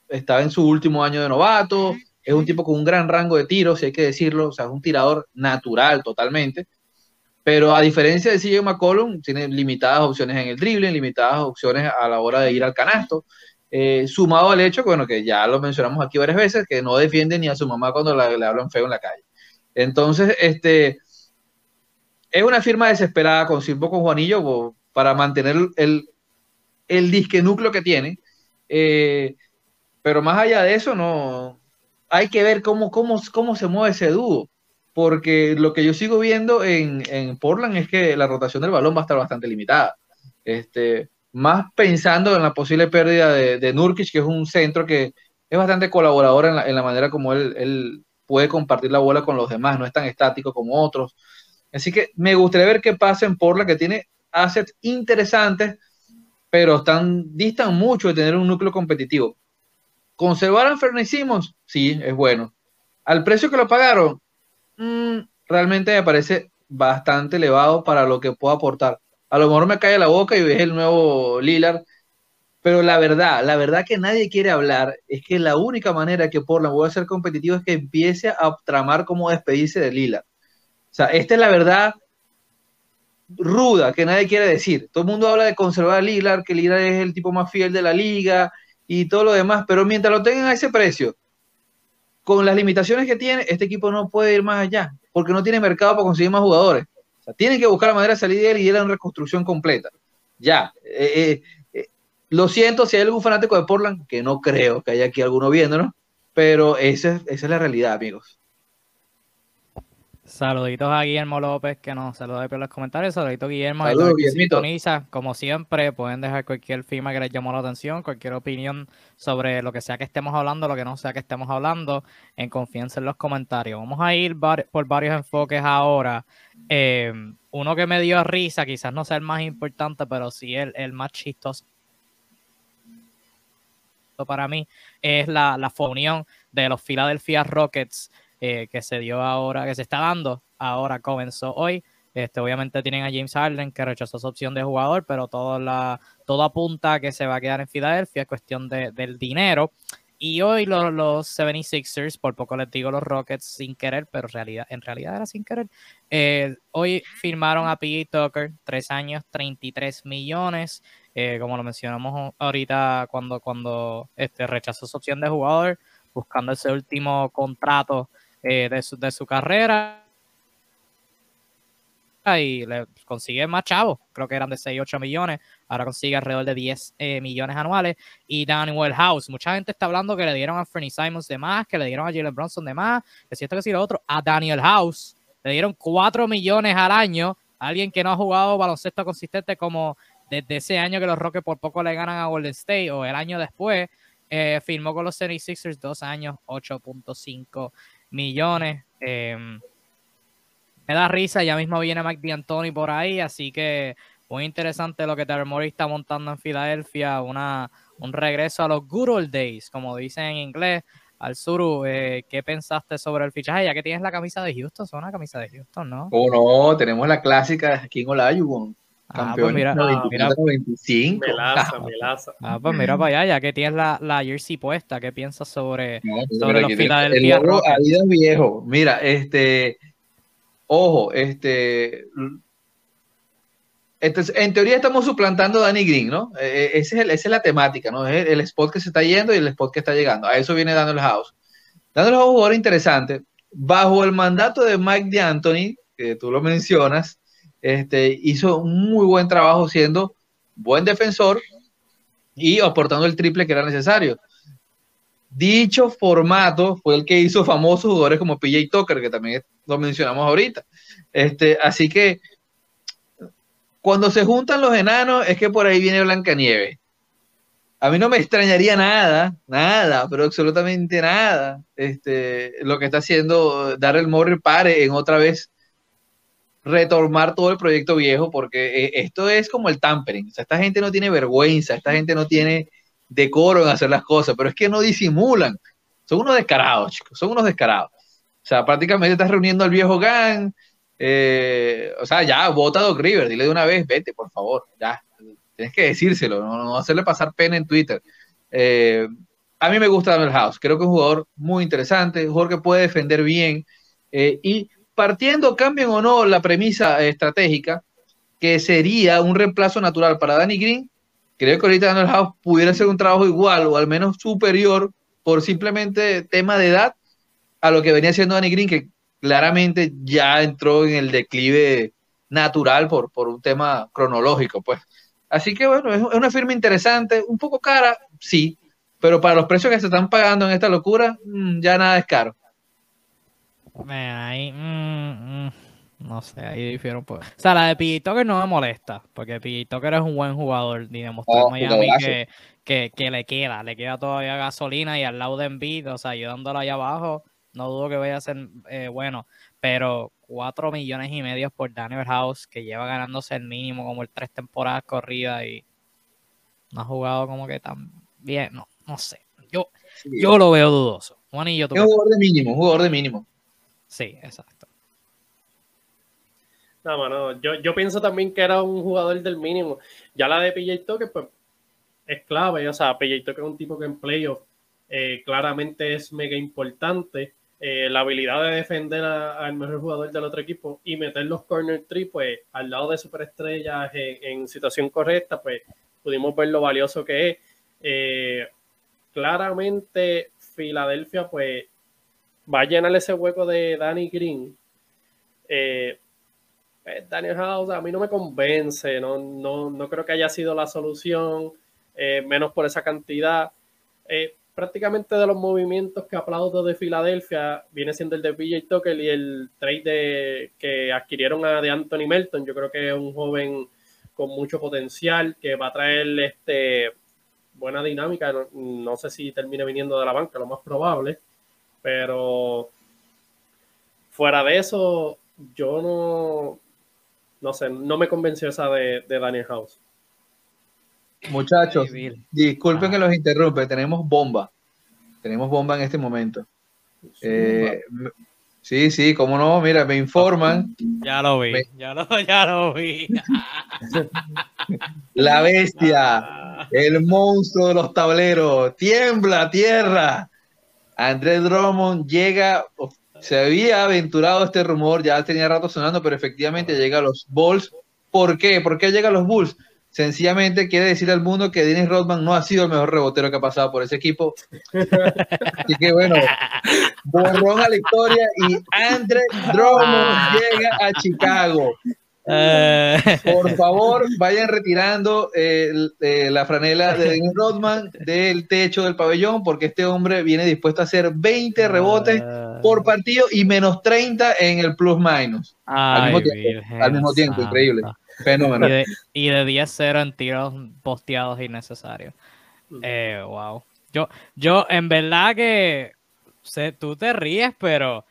estaba en su último año de novato, es un tipo con un gran rango de tiros, si hay que decirlo, o sea, es un tirador natural totalmente, pero a diferencia de CJ McCollum, tiene limitadas opciones en el dribbling, limitadas opciones a la hora de ir al canasto, eh, sumado al hecho, bueno, que ya lo mencionamos aquí varias veces, que no defiende ni a su mamá cuando le hablan feo en la calle. Entonces, este, es una firma desesperada, con un con Juanillo, para mantener el, el disque núcleo que tiene. Eh, pero más allá de eso, no. Hay que ver cómo, cómo, cómo se mueve ese dúo. Porque lo que yo sigo viendo en, Portland es que la rotación del balón va a estar bastante limitada. Este, más pensando en la posible pérdida de, de Nurkic, que es un centro que es bastante colaborador en la, manera como él, él, puede compartir la bola con los demás, no es tan estático como otros. Así que me gustaría ver qué pasa en Portland, que tiene assets interesantes, pero están, distan mucho de tener un núcleo competitivo. ¿Conservar a Fernie Simmons? Sí, es bueno. Al precio que lo pagaron, mm, realmente me parece bastante elevado para lo que puedo aportar. A lo mejor me cae la boca y ves el nuevo Lillard, pero la verdad, la verdad que nadie quiere hablar es que la única manera que Portland vuelva a ser competitivo es que empiece a tramar cómo despedirse de Lillard. O sea, esta es la verdad ruda que nadie quiere decir. Todo el mundo habla de conservar a Lillard, que Lillard es el tipo más fiel de la liga y todo lo demás, pero mientras lo tengan a ese precio, con las limitaciones que tiene, este equipo no puede ir más allá, porque no tiene mercado para conseguir más jugadores. O sea, tienen que buscar la manera de salir de él y ir a una reconstrucción completa. Ya. Eh, eh, eh, lo siento si hay algún fanático de Portland, que no creo que haya aquí alguno viéndonos, pero esa, esa es la realidad, amigos. Saluditos a Guillermo López que nos saluda por los comentarios. Saluditos Guillermo. Saludos, que sintoniza. Como siempre, pueden dejar cualquier firma que les llamó la atención, cualquier opinión sobre lo que sea que estemos hablando, lo que no sea que estemos hablando, en confianza en los comentarios. Vamos a ir por varios enfoques ahora. Eh, uno que me dio risa, quizás no sea el más importante, pero sí el, el más chistoso para mí, es la, la unión de los Philadelphia Rockets eh, que se dio ahora, que se está dando ahora, comenzó hoy. Este, obviamente tienen a James Harden que rechazó su opción de jugador, pero todo, la, todo apunta a que se va a quedar en Filadelfia, es cuestión de- del dinero. Y hoy los, los 76ers, por poco les digo los Rockets sin querer, pero realidad, en realidad era sin querer, eh, hoy firmaron a P.J. Tucker, tres años, 33 millones, eh, como lo mencionamos ahorita cuando, cuando este, rechazó su opción de jugador, buscando ese último contrato eh, de, su, de su carrera. Y le consigue más chavos, creo que eran de 6, 8 millones, ahora consigue alrededor de 10 eh, millones anuales. Y Daniel House, mucha gente está hablando que le dieron a Fernie Simons de más, que le dieron a Jalen Bronson de más, que si esto que si lo otro, a Daniel House. Le dieron 4 millones al año, alguien que no ha jugado baloncesto consistente como desde ese año que los Rockets por poco le ganan a Golden State o el año después, eh, firmó con los 76ers dos años, 8.5 millones. Eh, me da risa, ya mismo viene Mike D'Antoni por ahí, así que muy interesante lo que Morey está montando en Filadelfia, una, un regreso a los good old days, como dicen en inglés. Al Suru, eh, ¿qué pensaste sobre el fichaje? Ya que tienes la camisa de Houston, son una camisa de Houston, ¿no? Oh, no, tenemos la clásica aquí en Olajuwon. Ah, pues mira, ah, 25. Melaza, melaza. Ah, pues mira para allá, ya que tienes la, la jersey puesta, ¿qué piensas sobre, No, sobre los Philadelphia el? Adidas viejo. Mira, este, ojo, este, entonces, en teoría estamos suplantando a Danny Green, ¿no? Ese es el- esa es la temática, ¿no? Es el, spot que se está yendo y el spot que está llegando. A eso viene Daniel House. Daniel House jugador interesante. Bajo el mandato de Mike D'Antoni, que tú lo mencionas, este, hizo un muy buen trabajo siendo buen defensor y aportando el triple que era necesario. Dicho formato fue el que hizo famosos jugadores como PJ Tucker, que también lo mencionamos ahorita. Este, así que cuando se juntan los enanos es que por ahí viene Blancanieves. A mí no me extrañaría nada, nada, pero absolutamente nada. Este, lo que está haciendo Darrell Morey pare en otra vez retomar todo el proyecto viejo, porque eh, esto es como el tampering. O sea, esta gente no tiene vergüenza, esta gente no tiene decoro en hacer las cosas, pero es que no disimulan. Son unos descarados, chicos, son unos descarados. O sea, prácticamente estás reuniendo al viejo gang. eh, o sea, ya, vota a Doc River, dile de una vez, vete, por favor, ya. Tienes que decírselo, no, no hacerle pasar pena en Twitter. Eh, a mí me gusta Daniel House, creo que es un jugador muy interesante, un jugador que puede defender bien. y partiendo, cambien o no la premisa estratégica, que sería un reemplazo natural para Danny Green, creo que ahorita Daniel House pudiera hacer un trabajo igual o al menos superior por simplemente tema de edad a lo que venía haciendo Danny Green, que claramente ya entró en el declive natural por, por un tema cronológico, pues. Así que bueno, es es una firma interesante, un poco cara, sí, pero para los precios que se están pagando en esta locura, mm, ya nada es caro. Man, ahí, mm, mm, no sé, ahí difiero un poco. O sea, la de Tucker no me molesta, porque Tucker es un buen jugador y demostró Oh, Miami que, que, que le queda, le queda todavía gasolina y al lado de Embiid, o sea, ayudándolo allá abajo, no dudo que vaya a ser eh, bueno, pero 4 millones y medio por Daniel House, que lleva ganándose el mínimo como el tres temporadas corridas y no ha jugado como que tan bien, no, no sé. Yo, yo lo veo dudoso. Juan y yo, es jugador de mínimo, un jugador de mínimo. Sí, exacto. No, mano, yo, yo pienso también que era un jugador del mínimo. Ya la de PJ Tucker, pues, es clave. O sea, PJ Tucker es un tipo que en playoff eh, claramente es mega importante. Eh, la habilidad de defender al mejor jugador del otro equipo y meter los corner three, pues, al lado de superestrellas en, en situación correcta, pues, pudimos ver lo valioso que es. Eh, claramente, Filadelfia, pues, va a llenar ese hueco de Danny Green. Eh, pues, Daniel House a mí no me convence, no, no, no creo que haya sido la solución, eh, menos por esa cantidad. Eh, prácticamente de los movimientos que aplaudo de Filadelfia viene siendo el de PJ Tucker y el trade que adquirieron a de Anthony Melton. Yo creo que es un joven con mucho potencial que va a traer este, buena dinámica. No, no sé si termine viniendo de la banca, lo más probable, pero fuera de eso, yo no, no sé, no me convenció esa de, de Daniel House. Muchachos, disculpen que los interrumpe, tenemos bomba. Tenemos bomba en este momento. Eh, sí, sí, cómo no, mira, me informan. Ya lo vi, Me- ya, lo, ya lo vi. La bestia, el monstruo de los tableros, tiembla tierra. Andrés Drummond llega, se había aventurado este rumor, ya tenía rato sonando, pero efectivamente llega a los Bulls. ¿Por qué? ¿Por qué llega a los Bulls? Sencillamente quiere decir al mundo que Dennis Rodman no ha sido el mejor rebotero que ha pasado por ese equipo. Así que bueno, borrón a la historia y Andrés Drummond llega a Chicago. Eh, Por favor, vayan retirando eh, eh, la franela de Dennis Rodman del techo del pabellón, porque este hombre viene dispuesto a hacer 20 rebotes por partido y menos 30 en el plus minus. Al mismo tiempo, al mismo tiempo, increíble. Fenómeno. Y de, y de 10-0 en tiros posteados innecesarios. Eh, wow. Yo, yo, en verdad que sé, tú te ríes, pero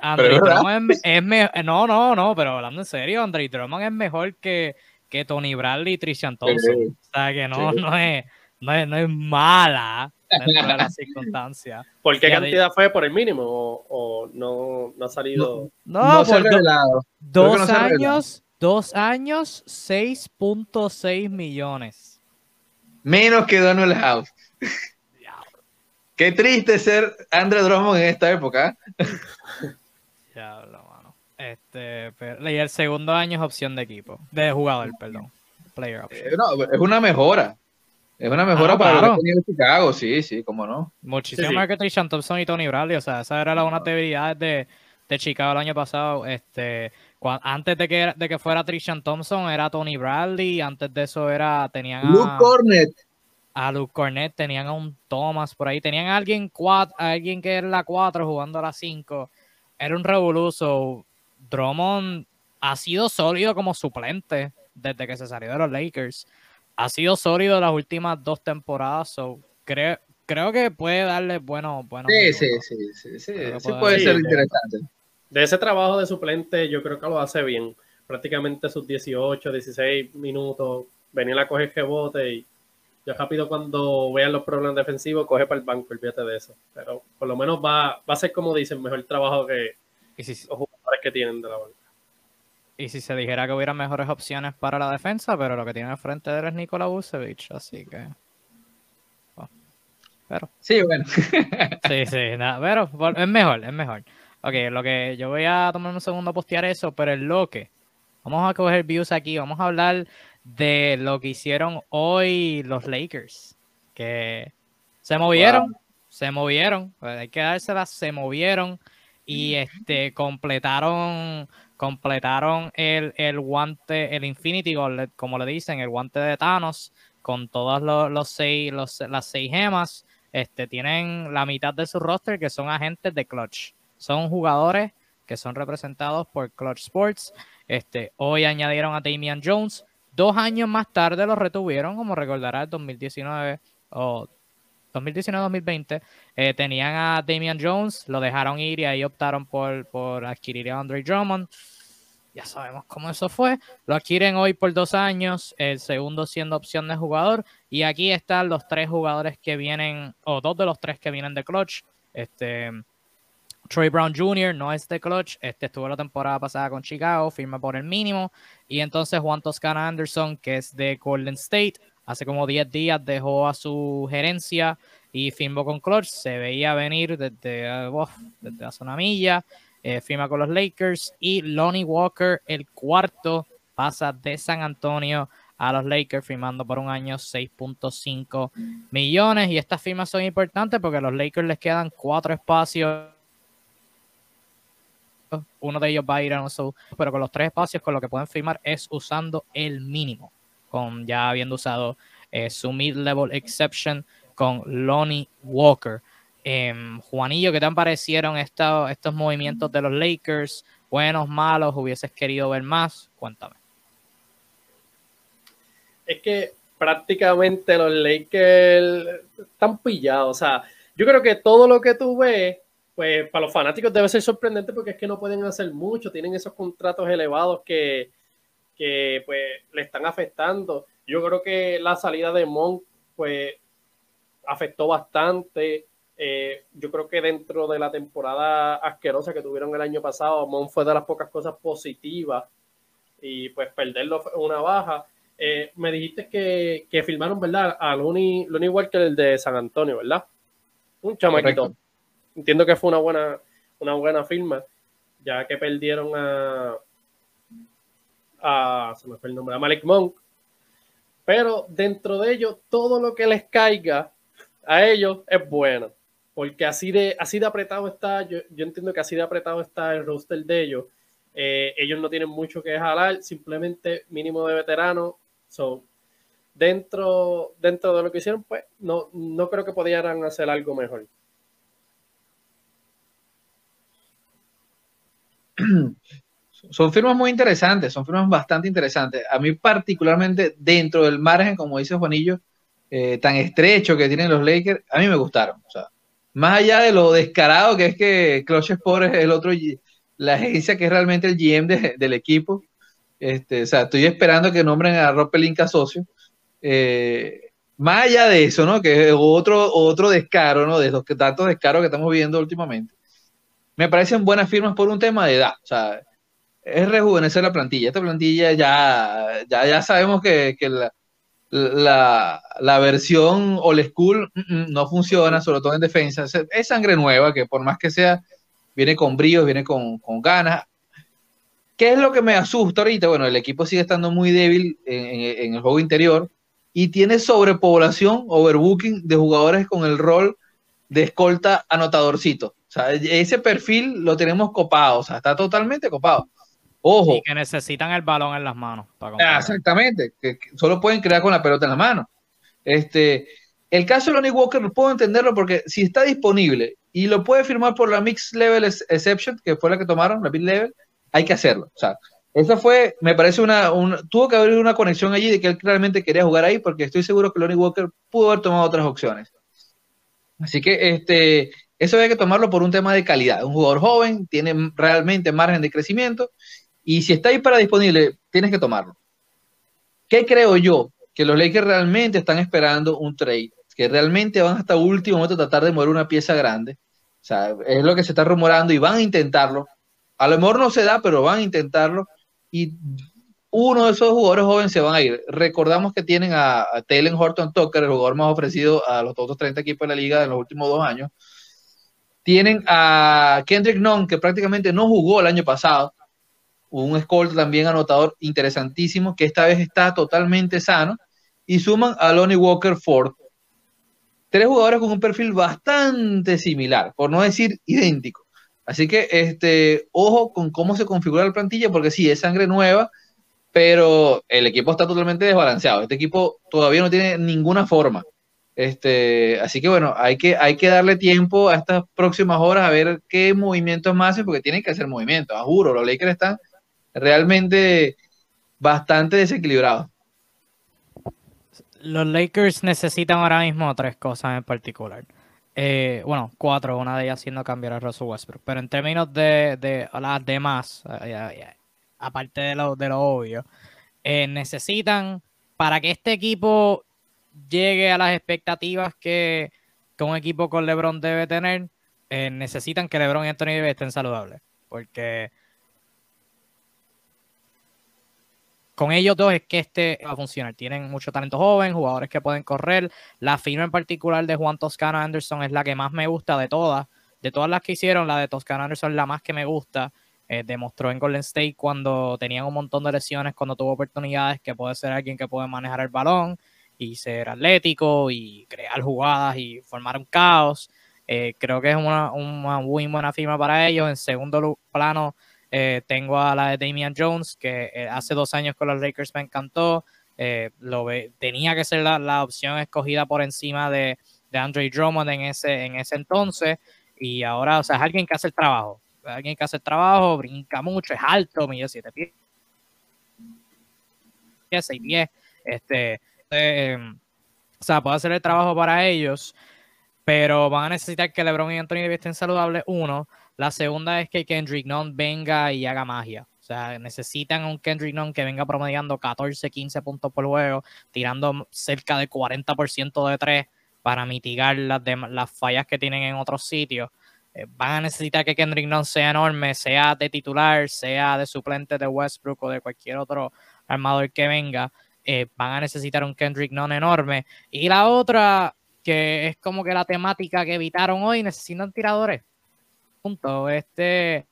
Andre. Drummond es, es me- no, no, no, pero hablando en serio, Andre Drummond es mejor que, que Tony Bradley y Trishan Thompson. Sí. O sea que no, Sí. no, es, no, es, no es mala dentro de las circunstancias. ¿Por qué de- cantidad fue? ¿Por el mínimo? ¿O, o no, no ha salido? No, No, se por do- dos años, dos años, 6.6 millones. Menos que Donald House. Qué triste ser Andre Drummond en esta época. ¿eh? Diablo, mano. Este, pero- y el segundo año es opción de equipo, de jugador, perdón. Player option. Eh, no, es una mejora. Es una mejora Ah, para lo claro. que Chicago, sí, sí, cómo no. Muchísimo Sí, sí. más que Trishan Thompson y Tony Bradley. O sea, esa era la, una debilidades de, de Chicago el año pasado. Este, antes de que, de que fuera Trishan Thompson, era Tony Bradley. Antes de eso era, tenían Luke a, Cornet, a Luke Cornett, tenían a un Thomas por ahí. Tenían a alguien, cuat- a alguien que era la 4 jugando a la 5. Era un revoluso. Drummond ha sido sólido como suplente desde que se salió de los Lakers. Ha sido sólido las últimas dos temporadas. So, creo, creo que puede darle buenos buenos sí, minutos. sí, sí, sí, sí, que sí puede ser. interesante. De ese trabajo de suplente, yo creo que lo hace bien. Prácticamente sus 18, 16 minutos, venir a coger rebote y ya rápido cuando vean los problemas defensivos, coge para el banco, olvídate de eso. Pero por lo menos va, va a ser, como dicen, mejor trabajo que Y si, los jugadores que tienen de la banca. y si se dijera que hubiera mejores opciones para la defensa, pero lo que tiene al frente de él es Nikola Vucevic, así que. bueno, pero. Sí, bueno. Sí, sí, nada, pero es mejor, es mejor. Ok, lo que yo voy a tomar un segundo a postear eso, pero es lo que. Vamos a coger views aquí, vamos a hablar de lo que hicieron hoy los Lakers. Que se movieron, se movieron, pues hay que dárselas, se movieron y este completaron completaron el, el guante, el Infinity Gauntlet, como le dicen, el guante de Thanos, con todos los, los seis, los, las seis gemas este, tienen la mitad de su roster que son agentes de Clutch. Son jugadores que son representados por Clutch Sports. Este, hoy añadieron a Damian Jones. Dos años más tarde lo retuvieron, como recordará, el 2019 o 2019-2020, eh, tenían a Damian Jones, lo dejaron ir y ahí optaron por, por adquirir a Andre Drummond. Ya sabemos cómo eso fue. Lo adquieren hoy por dos años, el segundo siendo opción de jugador. Y aquí están los tres jugadores que vienen, o dos de los tres que vienen de Clutch. Este, Troy Brown Jr. no es de Clutch, este estuvo la temporada pasada con Chicago, firma por el mínimo. Y entonces Juan Toscana Anderson, que es de Golden State, hace como 10 días dejó a su gerencia y firmó con Clutch. Se veía venir desde, uh, desde la zona milla. Eh, firma con los Lakers. Y Lonnie Walker, el cuarto, pasa de San Antonio a los Lakers firmando por un año 6.5 millones. Y estas firmas son importantes porque a los Lakers les quedan cuatro espacios. Uno de ellos va a ir a un pero con los tres espacios con lo que pueden firmar es usando el mínimo con ya habiendo usado eh, su mid-level exception con Lonnie Walker. Em, Juanillo, ¿qué te parecieron estos, estos movimientos de los Lakers? ¿Buenos, malos? ¿Hubieses querido ver más? Cuéntame. Es que prácticamente los Lakers están pillados. O sea, yo creo que todo lo que tú ves, pues para los fanáticos debe ser sorprendente porque es que no pueden hacer mucho. Tienen esos contratos elevados que, que pues le están afectando. Yo creo que la salida de Monk pues afectó bastante. Eh, yo creo que dentro de la temporada asquerosa que tuvieron el año pasado, Monk fue de las pocas cosas positivas y pues perderlo fue una baja. Eh, me dijiste que, que filmaron, ¿verdad? A Looney, igual que el de San Antonio, ¿verdad? Un chamaquito. Entiendo que fue una buena, una buena firma, ya que perdieron a, a, se me fue el nombre, a Malik Monk. Pero dentro de ellos, todo lo que les caiga a ellos es bueno. Porque así de, así de apretado está, yo, entiendo que así de apretado está el roster de ellos. Eh, ellos no tienen mucho que jalar, simplemente mínimo de veterano. So, dentro, dentro de lo que hicieron, pues no, no creo que pudieran hacer algo mejor. son firmas muy interesantes, son firmas bastante interesantes. A mí particularmente dentro del margen, como dice Juanillo, eh, tan estrecho que tienen los Lakers, a mí me gustaron. O sea, más allá de lo descarado que es que Clutch Sport es el otro, la agencia que es realmente el GM del equipo. Este, o sea, estoy esperando que nombren a Rob Pelinka socio. Eh, más allá de eso, ¿no? Que es otro, otro descaro, ¿no? De los tantos descaros que estamos viendo últimamente. Me parecen buenas firmas por un tema de edad. O sea, es rejuvenecer la plantilla. Esta plantilla ya, ya, ya sabemos que, la, la, la, versión old school no funciona, sobre todo en defensa. Es, sangre nueva que por más que sea, viene con brío, viene con, con, ganas. ¿Qué es lo que me asusta ahorita? Bueno, el equipo sigue estando muy débil en el juego interior y tiene sobrepoblación, overbooking de jugadores con el rol de escolta anotadorcito. Sea, ese perfil lo tenemos copado, o sea, está totalmente copado. Ojo. Y que necesitan el balón en las manos. Ah, exactamente, que, solo pueden crear con la pelota en la mano. Este, el caso de Lonnie Walker puedo entenderlo porque si está disponible y lo puede firmar por la Mixed Level Exception, que fue la que tomaron, la Mid Level, hay que hacerlo. O sea, esa fue, me parece una, tuvo que haber una conexión allí de que él realmente quería jugar ahí, porque estoy seguro que Lonnie Walker pudo haber tomado otras opciones. Así que este, eso hay que tomarlo por un tema de calidad. Un jugador joven tiene realmente margen de crecimiento y si está ahí para disponible, tienes que tomarlo. ¿Qué creo yo? Que los Lakers realmente están esperando un trade, que realmente van hasta último momento a tratar de mover una pieza grande. O sea, es lo que se está rumorando y van a intentarlo. A lo mejor no se da, pero van a intentarlo. Y uno de esos jugadores jóvenes se van a ir. Recordamos que tienen a, a Taylor Horton Tucker, el jugador más ofrecido a los otros 30 equipos de la liga en los últimos dos años. Tienen a Kendrick Nunn, que prácticamente no jugó el año pasado un escolta también anotador interesantísimo, que esta vez está totalmente sano, y suman a Lonnie Walker Ford. Tres jugadores con un perfil bastante similar, por no decir idéntico. Así que, este, ojo con cómo se configura la plantilla, porque sí, es sangre nueva, pero el equipo está totalmente desbalanceado. Este equipo todavía no tiene ninguna forma. Este, así que bueno, hay que, hay que darle tiempo a estas próximas horas a ver qué movimientos más hacen, porque tienen que hacer movimientos. Juro, los Lakers están realmente bastante desequilibrado. los Lakers necesitan ahora mismo tres cosas en particular. Eh, bueno, cuatro, una de ellas siendo cambiar a Russell Westbrook. Pero en términos de, de las demás, aparte de lo, de lo obvio, eh, necesitan para que este equipo llegue a las expectativas que, un equipo con LeBron debe tener, eh, necesitan que LeBron y Anthony Davis estén saludables. Porque con ellos dos es que este va a funcionar. Tienen mucho talento joven, jugadores que pueden correr. La firma en particular de Juan Toscano Anderson es la que más me gusta de todas. De todas las que hicieron, la de Toscano Anderson es la más que me gusta. Eh, demostró en Golden State cuando tenían un montón de lesiones, cuando tuvo oportunidades, que puede ser alguien que puede manejar el balón y ser atlético y crear jugadas y formar un caos. Eh, creo que es una, una muy buena firma para ellos. En segundo plano, eh, tengo a la de Damian Jones, que eh, hace dos años con los Lakers me encantó. Lo tenía que ser la, opción escogida por encima de, de Andre Drummond en ese, en ese entonces. Y ahora, o sea, es alguien que hace el trabajo. alguien que hace el trabajo, brinca mucho, es alto, mide siete pies, seis pies. Este, o sea, puede hacer el trabajo para ellos, pero van a necesitar que LeBron y Anthony estén saludables, uno. La segunda es que Kendrick Nunn venga y haga magia. O sea, necesitan un Kendrick Nunn que venga promediando 14, 15 puntos por juego, tirando cerca de 40% de tres para mitigar las, las fallas que tienen en otros sitios. Eh, van a necesitar que Kendrick Nunn sea enorme, sea de titular, sea de suplente de Westbrook o de cualquier otro armador que venga. Eh, van a necesitar un Kendrick Nunn enorme. Y la otra, que es como que la temática que evitaron hoy, necesitan tiradores. Este,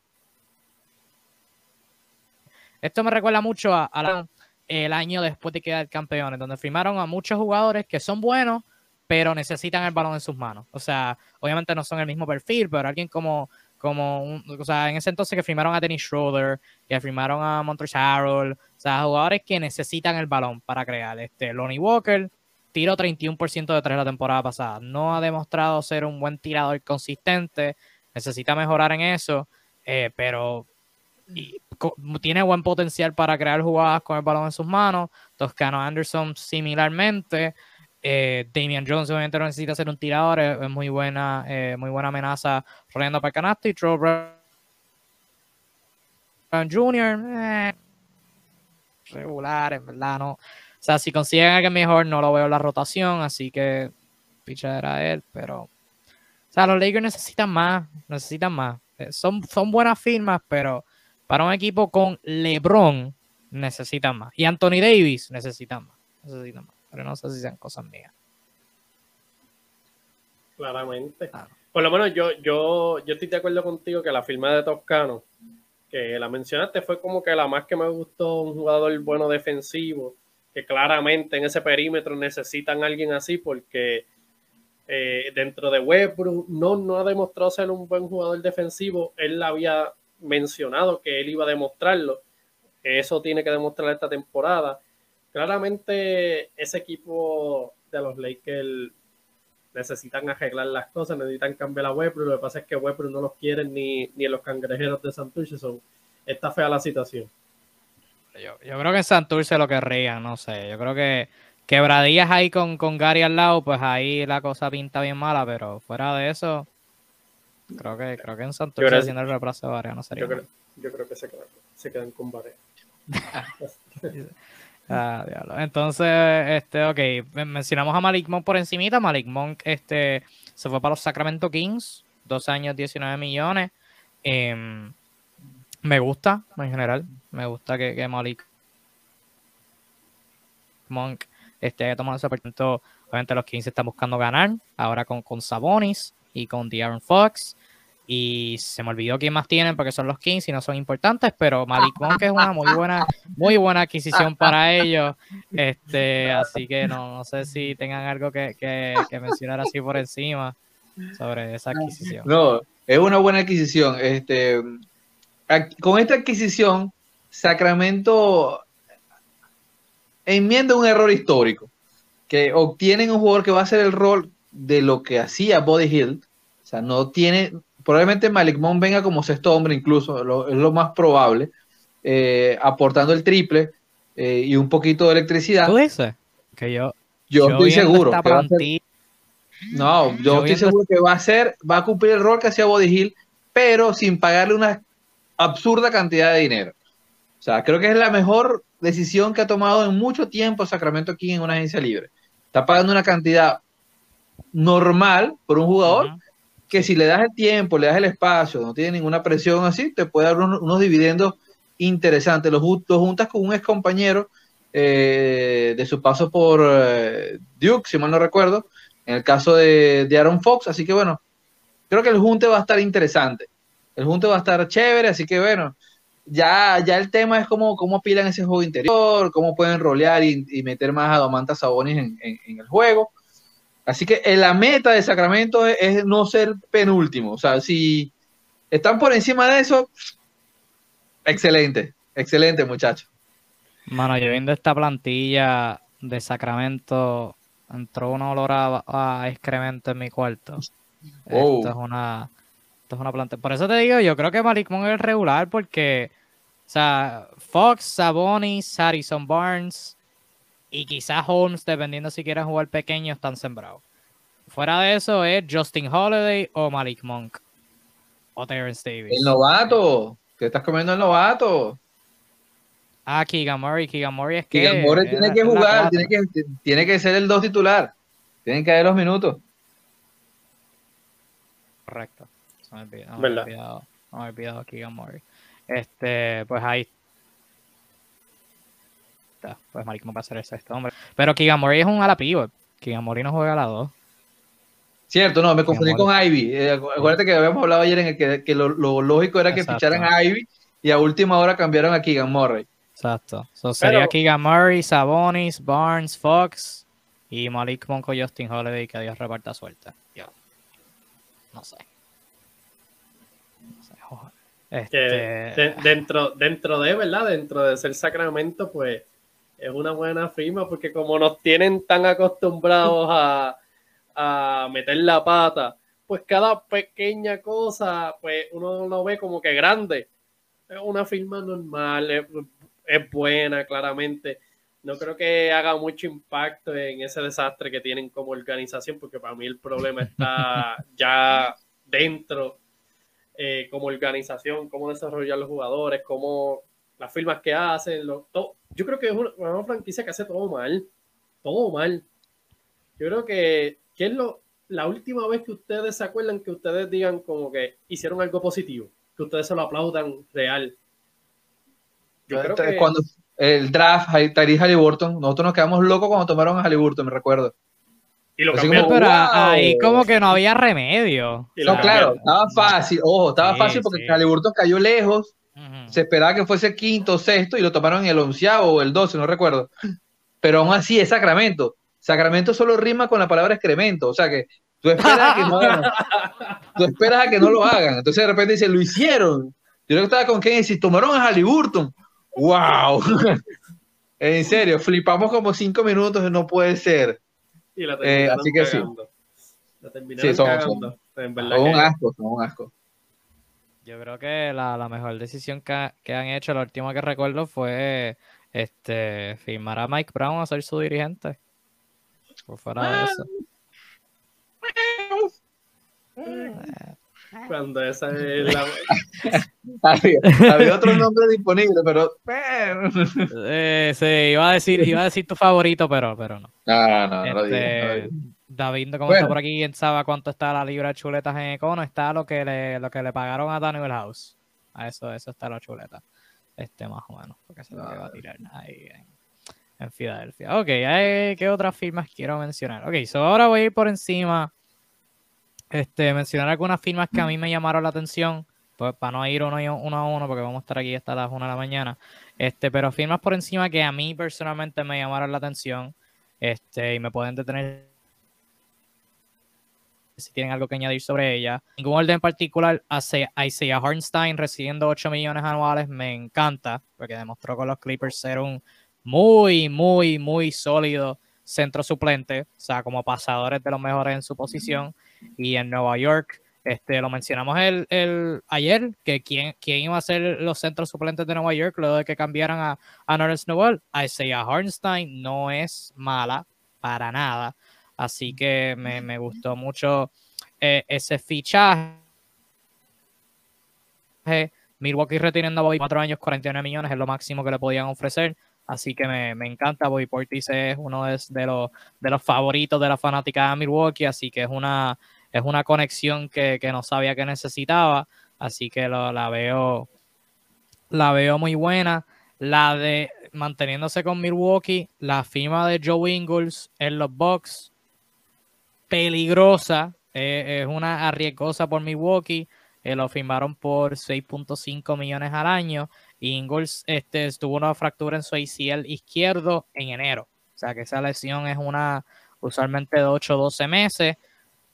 esto me recuerda mucho a, el año después de quedar campeones, donde firmaron a muchos jugadores que son buenos, pero necesitan el balón en sus manos. O sea, obviamente no son el mismo perfil, pero alguien como, como o sea, en ese entonces que firmaron a Dennis Schroeder, que firmaron a Montrezl Harrell, o sea, jugadores que necesitan el balón para crear. Este, Lonnie Walker tiró 31% de tres la temporada pasada. No ha demostrado ser un buen tirador consistente necesita mejorar en eso, eh, pero tiene buen potencial para crear jugadas con el balón en sus manos. Toscano Anderson similarmente. Eh, Damian Jones obviamente no necesita ser un tirador, es, muy buena, eh, muy buena amenaza rodeando para el canasto. Y Troy Brown Jr. regular, en verdad, no. O sea, si consiguen a alguien mejor, no lo veo en la rotación, así que picha era él, pero o sea, los Lakers necesitan más, necesitan más. Eh, son, son buenas firmas, pero para un equipo con LeBron necesitan más. Y Anthony Davis necesitan más. Necesitan más. Pero no sé si sean cosas mías. Claramente. Por lo menos yo, yo, yo estoy de acuerdo contigo que la firma de Toscano, que la mencionaste, fue como que la más que me gustó, un jugador bueno defensivo, que claramente en ese perímetro necesitan a alguien así porque eh, dentro de Westbrook no, no ha demostrado ser un buen jugador defensivo. Él había mencionado que él iba a demostrarlo. Eso tiene que demostrar esta temporada. Claramente ese equipo de los Lakers necesitan arreglar las cosas, necesitan cambiar a Westbrook. Lo que pasa es que Westbrook no los quieren ni, ni en los cangrejeros de Santurce. Son, está fea la situación. Yo, yo creo que en Santurce lo querrían, no sé. Yo creo que quebradillas ahí con, con Gary al lado, pues ahí la cosa pinta bien mala, pero fuera de eso, creo que, creo que en Santurce haciendo el reemplazo de Varea no sería. Yo creo, yo creo que se quedan, se quedan con Varea. ah, Entonces, este, ok, mencionamos a Malik Monk por encimita. Malik Monk este, se fue para los Sacramento Kings, dos años, 19 millones. Em, me gusta, en general, me gusta que, que Malik Monk este, tomando ese oportunidad. Obviamente los Kings están buscando ganar, ahora con, con Sabonis y con De'Aaron Fox. Y se me olvidó quién más tienen porque son los Kings y no son importantes, pero Malik Monk es una muy buena, muy buena adquisición para ellos. Este, así que no, sé si tengan algo que, que, mencionar así por encima sobre esa adquisición. No, es una buena adquisición. Este, con esta adquisición, Sacramento enmienda un error histórico, que obtienen un jugador que va a hacer el rol de lo que hacía Body Hill, o sea, no tiene, probablemente Malik Monk venga como sexto hombre incluso, es lo más probable, eh, aportando el triple eh, y un poquito de electricidad. ¿Tú dices? Que yo, Yo, estoy seguro. que va a ser- plantilla- no, yo, yo estoy viendo- seguro que va a ser, va a cumplir el rol que hacía Body Hill, pero sin pagarle una absurda cantidad de dinero. O sea, creo que es la mejor decisión que ha tomado en mucho tiempo Sacramento King en una agencia libre. Está pagando una cantidad normal por un jugador. Que si le das el tiempo, le das el espacio, no tiene ninguna presión así, te puede dar unos, unos dividendos interesantes. Los, los juntas con un ex compañero eh, de su paso por eh, Duke, si mal no recuerdo, en el caso de, de Aaron Fox. Así que bueno, creo que el junte va a estar interesante. El junte va a estar chévere, así que bueno, ya, ya el tema es cómo, cómo apilan ese juego interior, cómo pueden rolear y, meter más a Domantas Sabonis en el juego. Así que eh, la meta de Sacramento es, es no ser penúltimo. O sea, si están por encima de eso, excelente, excelente, muchachos. Mano, yo viendo esta plantilla de Sacramento, entró un olor a, a excremento en mi cuarto. Esto es una, esto es una planta. Por eso te digo, yo creo que Malik Monk es regular porque, o sea, Fox, Sabonis, Harrison Barnes y quizás Holmes, dependiendo si quieren jugar pequeño, están sembrados. Fuera de eso es Justin Holiday o Malik Monk o Terrence Davis. El novato, ¿qué estás comiendo el novato? Ah, Keegan Murray, Keegan Murray es que... Keegan Murray tiene que jugar, tiene que, tiene que ser el dos titular. Tienen que haber los minutos. Correcto. Me no me había olvidado, no me había olvidado Keegan Murray. Este, pues ahí Pues Malik va a ser el sexto hombre. Pero Keegan Murray es un ala pivot. Keegan Murray no juega a la dos. Cierto, no, me confundí con Ivy. Eh, acu- acuérdate que habíamos hablado ayer en el que, que lo, lo lógico era que Exacto. ficharan a Ivy y a última hora cambiaron a Keegan Murray. Exacto. So, sería Pero- Keegan Murray, Sabonis, Barnes, Fox y Malik Monk o Justin Holiday que Dios reparta suerte. Yo. No sé. No sé, Este, de- dentro, dentro de, ¿verdad? Dentro de ser Sacramento, pues es una buena firma porque como nos tienen tan acostumbrados a, a meter la pata, pues cada pequeña cosa, pues uno lo ve como que grande. Es una firma normal, es, es buena, claramente. No creo que haga mucho impacto en ese desastre que tienen como organización, porque para mí el problema está ya dentro eh, como organización, cómo desarrollar los jugadores, cómo las firmas que hacen, lo- todo. Yo creo que es una, una franquicia que hace todo mal, todo mal. Yo creo que, que es lo, la última vez que ustedes se acuerdan que ustedes digan como que hicieron algo positivo, que ustedes se lo aplaudan real. Yo creo que Cuando el draft, ahí- Tyrese Halliburton, nosotros nos quedamos locos cuando tomaron a Halliburton, me recuerdo. y lo cambiaron. como- pero wow. ahí como que no había remedio. No, claro, estaba fácil, ojo, estaba Sí, fácil porque sí. Halliburton cayó lejos, Se esperaba que fuese quinto, sexto y lo tomaron en el onceavo o el doce, no recuerdo. Pero aún así es Sacramento. Sacramento solo rima con la palabra excremento, o sea que tú esperas a que no hagan, tú esperas a que no lo hagan. Entonces de repente dicen, lo hicieron. Yo creo que estaba con Ken y si tomaron a Halliburton. ¡Wow! en serio, flipamos como cinco minutos y no puede ser. Y la Eh, así que sí. cagando. La terminaron Sí, son- cagando. En verdad Son un que- asco, son un asco. Yo creo que la, la mejor decisión que, ha- que han hecho, la última que recuerdo fue este firmar a Mike Brown a ser su dirigente. Por fuera de eso. cuando esa es la Había, había otro nombre disponible, pero. Eh, sí, iba a decir, iba a decir tu favorito, pero, pero no. No, no, no lo digas, no lo Este, digas. David como Bueno. está por aquí, ¿quién sabe cuánto está la libra de chuletas en Econo? Está lo que le, lo que le pagaron a Daniel House. A eso, eso está la chuleta. Este más o menos, porque es lo que va a tirar ahí en, en Filadelfia. Ok, ¿qué otras firmas quiero mencionar? Ok, so ahora voy a ir por encima. Este, mencionar algunas firmas que a mí me llamaron la atención. Pues para no ir uno a uno, porque vamos a estar aquí hasta las 1 de la mañana. Este, pero firmas por encima que a mí personalmente me llamaron la atención. Este, y me pueden detener si tienen algo que añadir sobre ella. Ningún orden en particular, hace Isaiah Hornstein recibiendo 8 millones anuales, me encanta, porque demostró con los Clippers ser un muy, muy, muy sólido centro suplente, o sea, como pasadores de los mejores en su posición. Y en Nueva York, este, lo mencionamos el, el, ayer, que quién, quién iba a ser los centros suplentes de Nueva York luego de que cambiaran a, a Norris Noel. Isaiah Hornstein no es mala para nada. Así que me, gustó mucho eh, ese fichaje. Milwaukee reteniendo a Bobby cuatro años, 49 millones es lo máximo que le podían ofrecer. Así que me, encanta. Bobby Portis es uno de, los, de los favoritos de la fanática de Milwaukee. Así que es una, es una conexión que, no sabía que necesitaba. Así que la, veo, la veo muy buena. La de manteniéndose con Milwaukee, la firma de Joe Ingles en los Bucks, peligrosa. Eh, es una arriesgosa por Milwaukee. Eh, lo firmaron por 6.5 millones al año. Y Ingles este, tuvo una fractura en su ACL izquierdo en enero. O sea que esa lesión es una usualmente de 8 o 12 meses.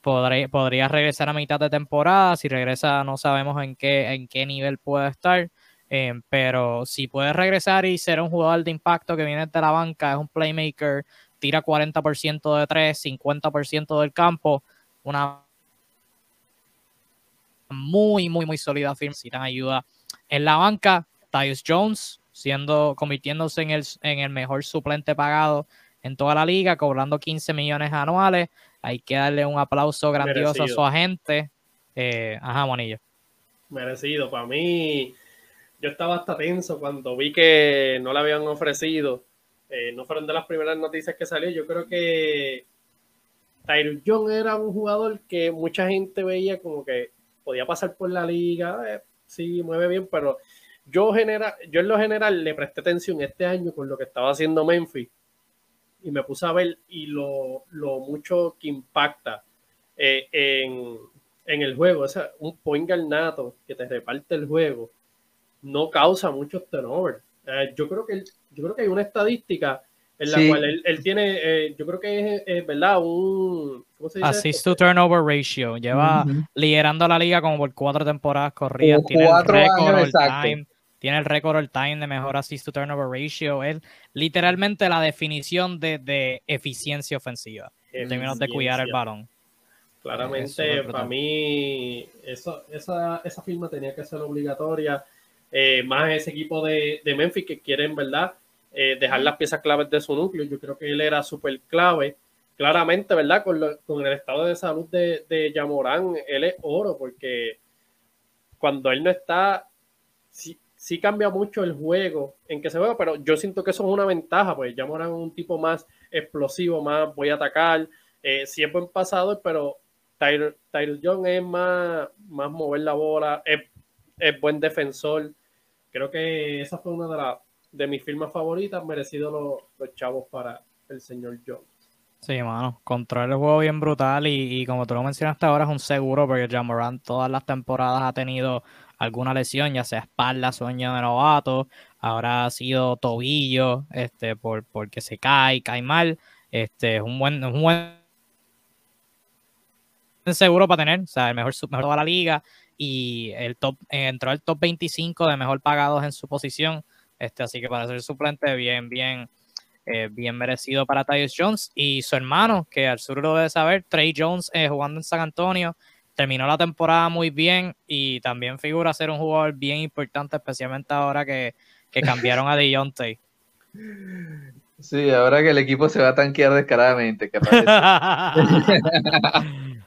Podría, podría regresar a mitad de temporada. Si regresa, no sabemos en qué, en qué nivel puede estar. Eh, pero si puede regresar y ser un jugador de impacto que viene de la banca, es un playmaker, tira 40% de 3, 50% del campo, una muy, muy, muy sólida firma. Necesitan ayuda en la banca. Tyus Jones, siendo, convirtiéndose en el, en el mejor suplente pagado en toda la liga, cobrando 15 millones anuales. Hay que darle un aplauso grandioso a su agente. Eh, ajá, Monillo. Merecido. Para mí, yo estaba hasta tenso cuando vi que no le habían ofrecido. Eh, no fueron de las primeras noticias que salió. Yo creo que Tyus Jones era un jugador que mucha gente veía como que podía pasar por la liga, eh, sí, mueve bien, pero yo, genera, yo en lo general le presté atención este año con lo que estaba haciendo Memphis y me puse a ver y lo, mucho que impacta eh, en, el juego. O sea, un point nato que te reparte el juego no causa muchos turnovers. Yo, creo que, yo creo que hay una estadística en la cual él, tiene, eh, yo creo que es, ¿verdad? Un ¿cómo se dice assist to turnover ratio. Lleva liderando la liga como por cuatro temporadas corridas. Tiene el récord all time. Tiene el récord all time de mejor assist to turnover ratio. Es literalmente la definición de, eficiencia ofensiva en términos de cuidar el balón. Claramente, para mí, eso, esa, esa firma tenía que ser obligatoria. Eh, más ese equipo de, de Memphis que quieren, ¿verdad? Eh, dejar las piezas claves de su núcleo. Yo creo que él era súper clave. Claramente, ¿verdad? Con, con, el estado de salud de, de Yamorán, él es oro, porque cuando él no está, sí, sí, cambia mucho el juego en que se juega, pero yo siento que eso es una ventaja, pues Yamorán es un tipo más explosivo, más voy a atacar, eh, sí es buen pasador, pero Tyler, John es más, más mover la bola, es, es buen defensor. Creo que esa fue una de las de mis firmas favoritas, merecido los, chavos para el señor Jones. Sí, mano, controla el juego bien brutal y, como tú lo mencionaste ahora es un seguro porque Jamoran todas las temporadas ha tenido alguna lesión, ya sea espalda, sueño de novato, ahora ha sido tobillo, este, por, porque se cae, cae mal, este, es un buen, un buen seguro para tener, o sea, el mejor, mejor de la liga y el top, entró al top 25 de mejor pagados en su posición, este, así que para ser suplente, bien, bien, eh, bien merecido para Tyus Jones. Y su hermano, que al sur lo debe saber, Trey Jones, eh, jugando en San Antonio, terminó la temporada muy bien y también figura ser un jugador bien importante, especialmente ahora que, cambiaron a Deontay. Sí, ahora que el equipo se va a tanquear descaradamente.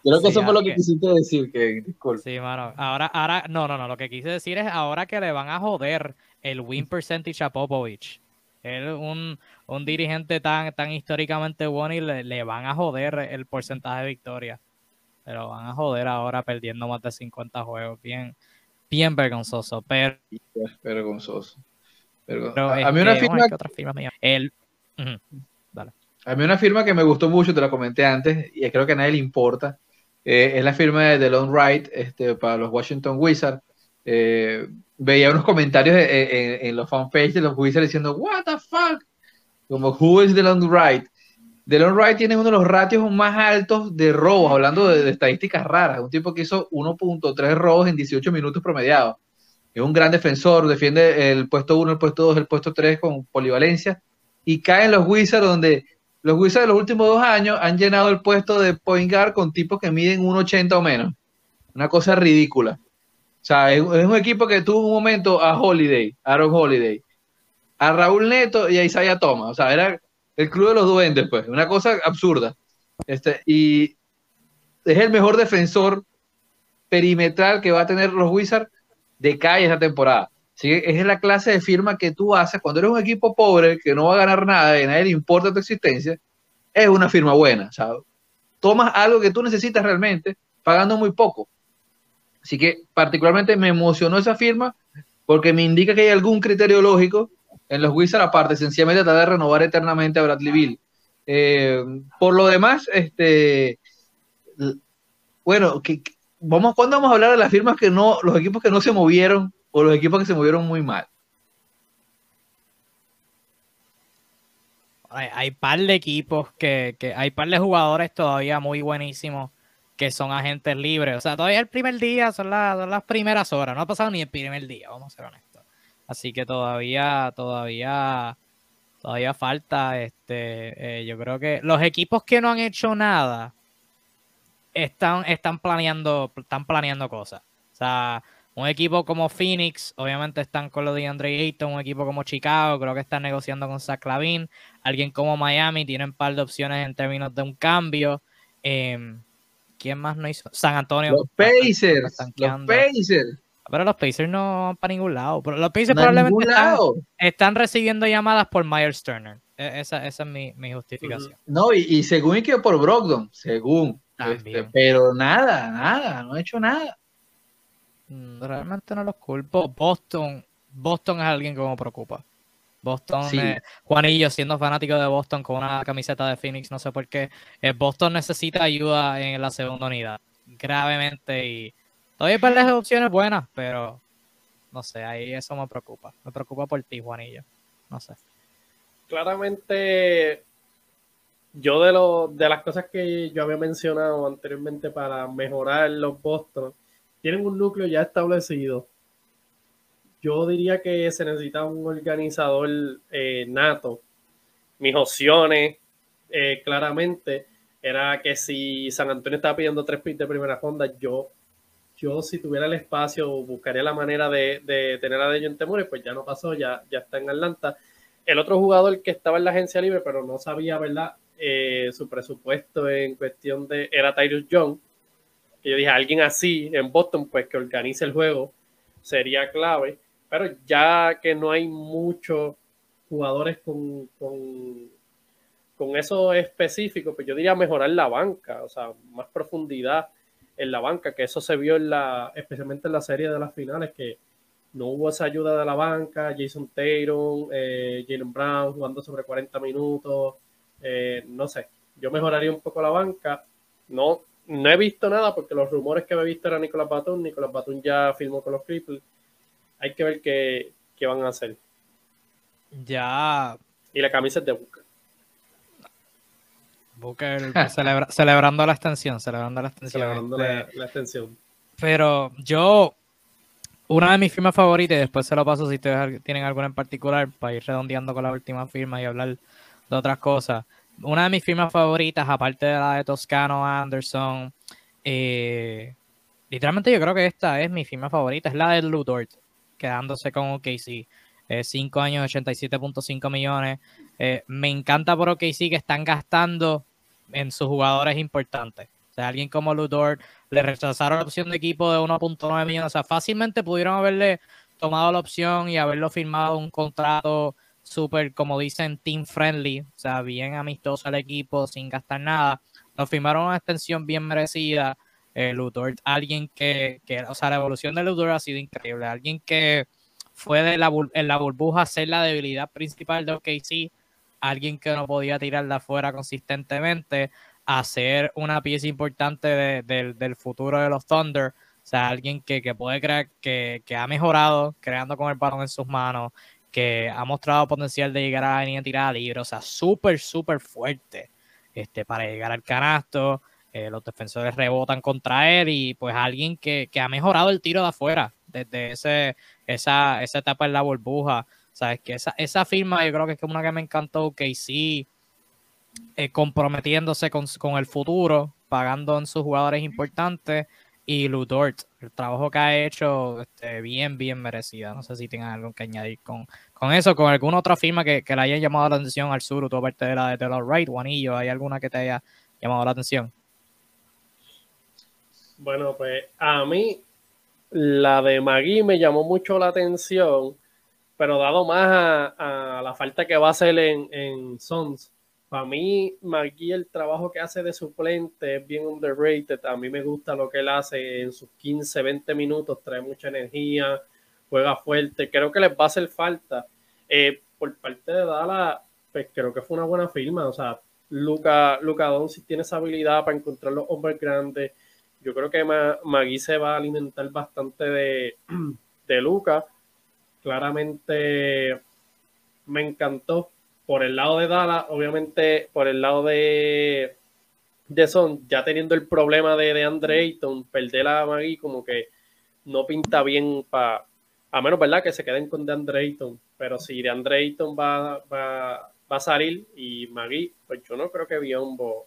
Creo que eso fue lo que quisiste decir, que disculpe. Sí, mano. Ahora, ahora, no, no, no. Lo que quise decir es ahora que le van a joder el win percentage a Popovich. Él un, un dirigente tan, tan históricamente bueno y le, van a joder el porcentaje de victoria. Pero van a joder ahora perdiendo más de 50 juegos. Bien, bien vergonzoso. Pero, vergonzoso. a, mí una firma. El, A mí una firma que me gustó mucho, te la comenté antes, y creo que a nadie le importa, eh, es la firma de DeLon Wright este, para los Washington Wizards. Eh, veía unos comentarios en, los fanpages de los Wizards diciendo, what the fuck, como who is DeLon Wright. DeLon Wright tiene uno de los ratios más altos de robos, hablando de, estadísticas raras, un tipo que hizo 1.3 robos en 18 minutos promediados. Es un gran defensor, defiende el puesto 1, el puesto 2, el puesto 3 con polivalencia y cae en los Wizards donde los Wizards de los últimos dos años han llenado el puesto de point guard con tipos que miden 1,80 o menos. Una cosa ridícula. Sea, es, un equipo que tuvo un momento a Holiday, Aaron Holiday, a Raúl Neto y a Isaiah Thomas. O sea, era el club de los duendes, pues, una cosa absurda. Este, y es el mejor defensor perimetral que va a tener los Wizards de calle esta temporada. Que es la clase de firma que tú haces cuando eres un equipo pobre que no va a ganar nada y nadie le importa tu existencia. Es una firma buena. ¿sabes? Tomas algo que tú necesitas realmente pagando muy poco. Así que particularmente me emocionó esa firma porque me indica que hay algún criterio lógico en los Wizards, aparte, sencillamente tratar de renovar eternamente a Bradley Bill. Eh, por lo demás, este, bueno, que, vamos, ¿cuándo vamos a hablar de las firmas que no, los equipos que no se movieron o los equipos que se movieron muy mal? Hay, hay par de equipos que, que, hay par de jugadores todavía muy buenísimos que son agentes libres. O sea, todavía el primer día son, las primeras horas, no ha pasado ni el primer día, vamos a ser honestos. Así que todavía, todavía, todavía falta. Este, eh, yo creo que los equipos que no han hecho nada están, están planeando, están planeando cosas. O sea, un equipo como Phoenix, obviamente están con lo de Andre Ayton, un equipo como Chicago, creo que están negociando con Zach Lavin, alguien como Miami, tienen un par de opciones en términos de un cambio. Em, ¿Quién más no hizo? San Antonio. Los Pacers. Los Pacers. Pero los Pacers no van para ningún lado. Pero los Pacers probablemente están, recibiendo llamadas por Myers Turner. E, esa, esa es mi, mi, justificación. No, y, y según que por Brogdon, según. Este, pero nada, nada, no he hecho nada. Mm, realmente no los culpo. Boston, Boston es alguien que me preocupa. Boston, Juanillo, siendo fanático de Boston con una camiseta de Phoenix, no sé por qué. Eh, Boston necesita ayuda en la segunda unidad, gravemente. Y todavía hay las opciones buenas, pero no sé, ahí eso me preocupa. Me preocupa por ti, Juanillo. No sé. Claramente, yo de, lo, de las cosas que yo había mencionado anteriormente para mejorar los Boston, tienen un núcleo ya establecido yo diría que se necesita un organizador eh, nato. Mis opciones, eh, claramente, era que si San Antonio estaba pidiendo tres pits de primera ronda, yo, yo si tuviera el espacio, buscaría la manera de, tener a Dejon Temores, pues ya no pasó, ya, ya está en Atlanta. El otro jugador que estaba en la agencia libre, pero no sabía, ¿verdad? Eh, su presupuesto en cuestión de era Tyrus Young. Y yo dije, alguien así en Boston, pues que organice el juego, sería clave. Pero ya que no hay muchos jugadores con, con, eso específico, pues yo diría mejorar la banca, o sea, más profundidad en la banca, que eso se vio en la, especialmente en la serie de las finales, que no hubo esa ayuda de la banca, Jason Taylor, eh, Jalen Brown jugando sobre 40 minutos, eh, no sé, yo mejoraría un poco la banca, no, no he visto nada porque los rumores que me he visto era Nicolás Batum, Nicolás Batum ya firmó con los Clippers, hay que ver qué, van a hacer. Ya. Y la camisa es de Booker. Booker celebrando la extensión, celebrando la extensión. Celebrando la, este, extensión. Pero yo, una de mis firmas favoritas, y después se lo paso si ustedes tienen alguna en particular, para ir redondeando con la última firma y hablar de otras cosas. Una de mis firmas favoritas, aparte de la de Toscano Anderson, eh, literalmente yo creo que esta es mi firma favorita, es la de Ludort quedándose con OKC. 5 eh, años, 87.5 millones. Eh, me encanta por OKC que están gastando en sus jugadores importantes. O sea, alguien como Ludor le rechazaron la opción de equipo de 1.9 millones. O sea, fácilmente pudieron haberle tomado la opción y haberlo firmado un contrato súper, como dicen, team friendly. O sea, bien amistoso al equipo, sin gastar nada. Nos firmaron una extensión bien merecida eh, Luthor, alguien que, o sea, la evolución de Luthor ha sido increíble, alguien que fue de la, en la burbuja ser la debilidad principal de OKC, alguien que no podía tirar de afuera consistentemente, a ser una pieza importante del futuro de los Thunder, o sea, alguien que, puede crear, que, ha mejorado creando con el balón en sus manos, que ha mostrado potencial de llegar a la línea tirada libre, o sea, súper, súper fuerte este, para llegar al canasto, eh, los defensores rebotan contra él y pues alguien que, ha mejorado el tiro de afuera desde ese, esa, esa etapa en la burbuja. Sabes que esa, esa firma yo creo que es una que me encantó, que sí, eh, comprometiéndose con, el futuro, pagando en sus jugadores importantes y Ludort, el trabajo que ha hecho este, bien, bien merecida. No sé si tienen algo que añadir con, con eso, con alguna otra firma que, que le haya llamado la atención al sur, tú aparte de la de Taylor Wright, Juanillo, ¿hay alguna que te haya llamado la atención? Bueno, pues a mí la de Magui me llamó mucho la atención, pero dado más a, la falta que va a hacer en, en Sons. Para mí, Magui, el trabajo que hace de suplente es bien underrated. A mí me gusta lo que él hace en sus 15, 20 minutos, trae mucha energía, juega fuerte. Creo que les va a hacer falta. Eh, por parte de Dala, pues creo que fue una buena firma. O sea, Luca, Luca Doncic tiene esa habilidad para encontrar los hombres grandes yo creo que Magui se va a alimentar bastante de, de Luca. Claramente me encantó. Por el lado de Dala, obviamente por el lado de, de Son, ya teniendo el problema de, de Andre Ayton, perder a Magui como que no pinta bien para, a menos, ¿verdad? Que se queden con DeAndre Ayton. Pero si DeAndre Ayton va, va, va a salir y Magui, pues yo no creo que Biombo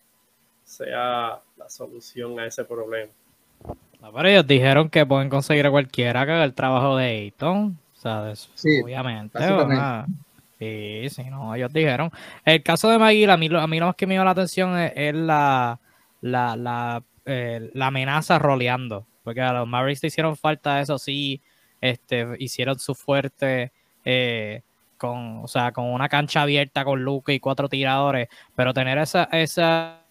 sea la solución a ese problema. pero ellos dijeron que pueden conseguir a cualquiera que haga el trabajo de Ayton. ¿sabes? Sí, obviamente. Sí, sí, no, ellos dijeron. El caso de Magui, a mí, a mí lo más que me dio la atención es, la, la, la, eh, la, amenaza roleando. Porque a los Mavericks te hicieron falta eso, sí, este, hicieron su fuerte eh, con, o sea, con una cancha abierta con Luke y cuatro tiradores, pero tener esa, esa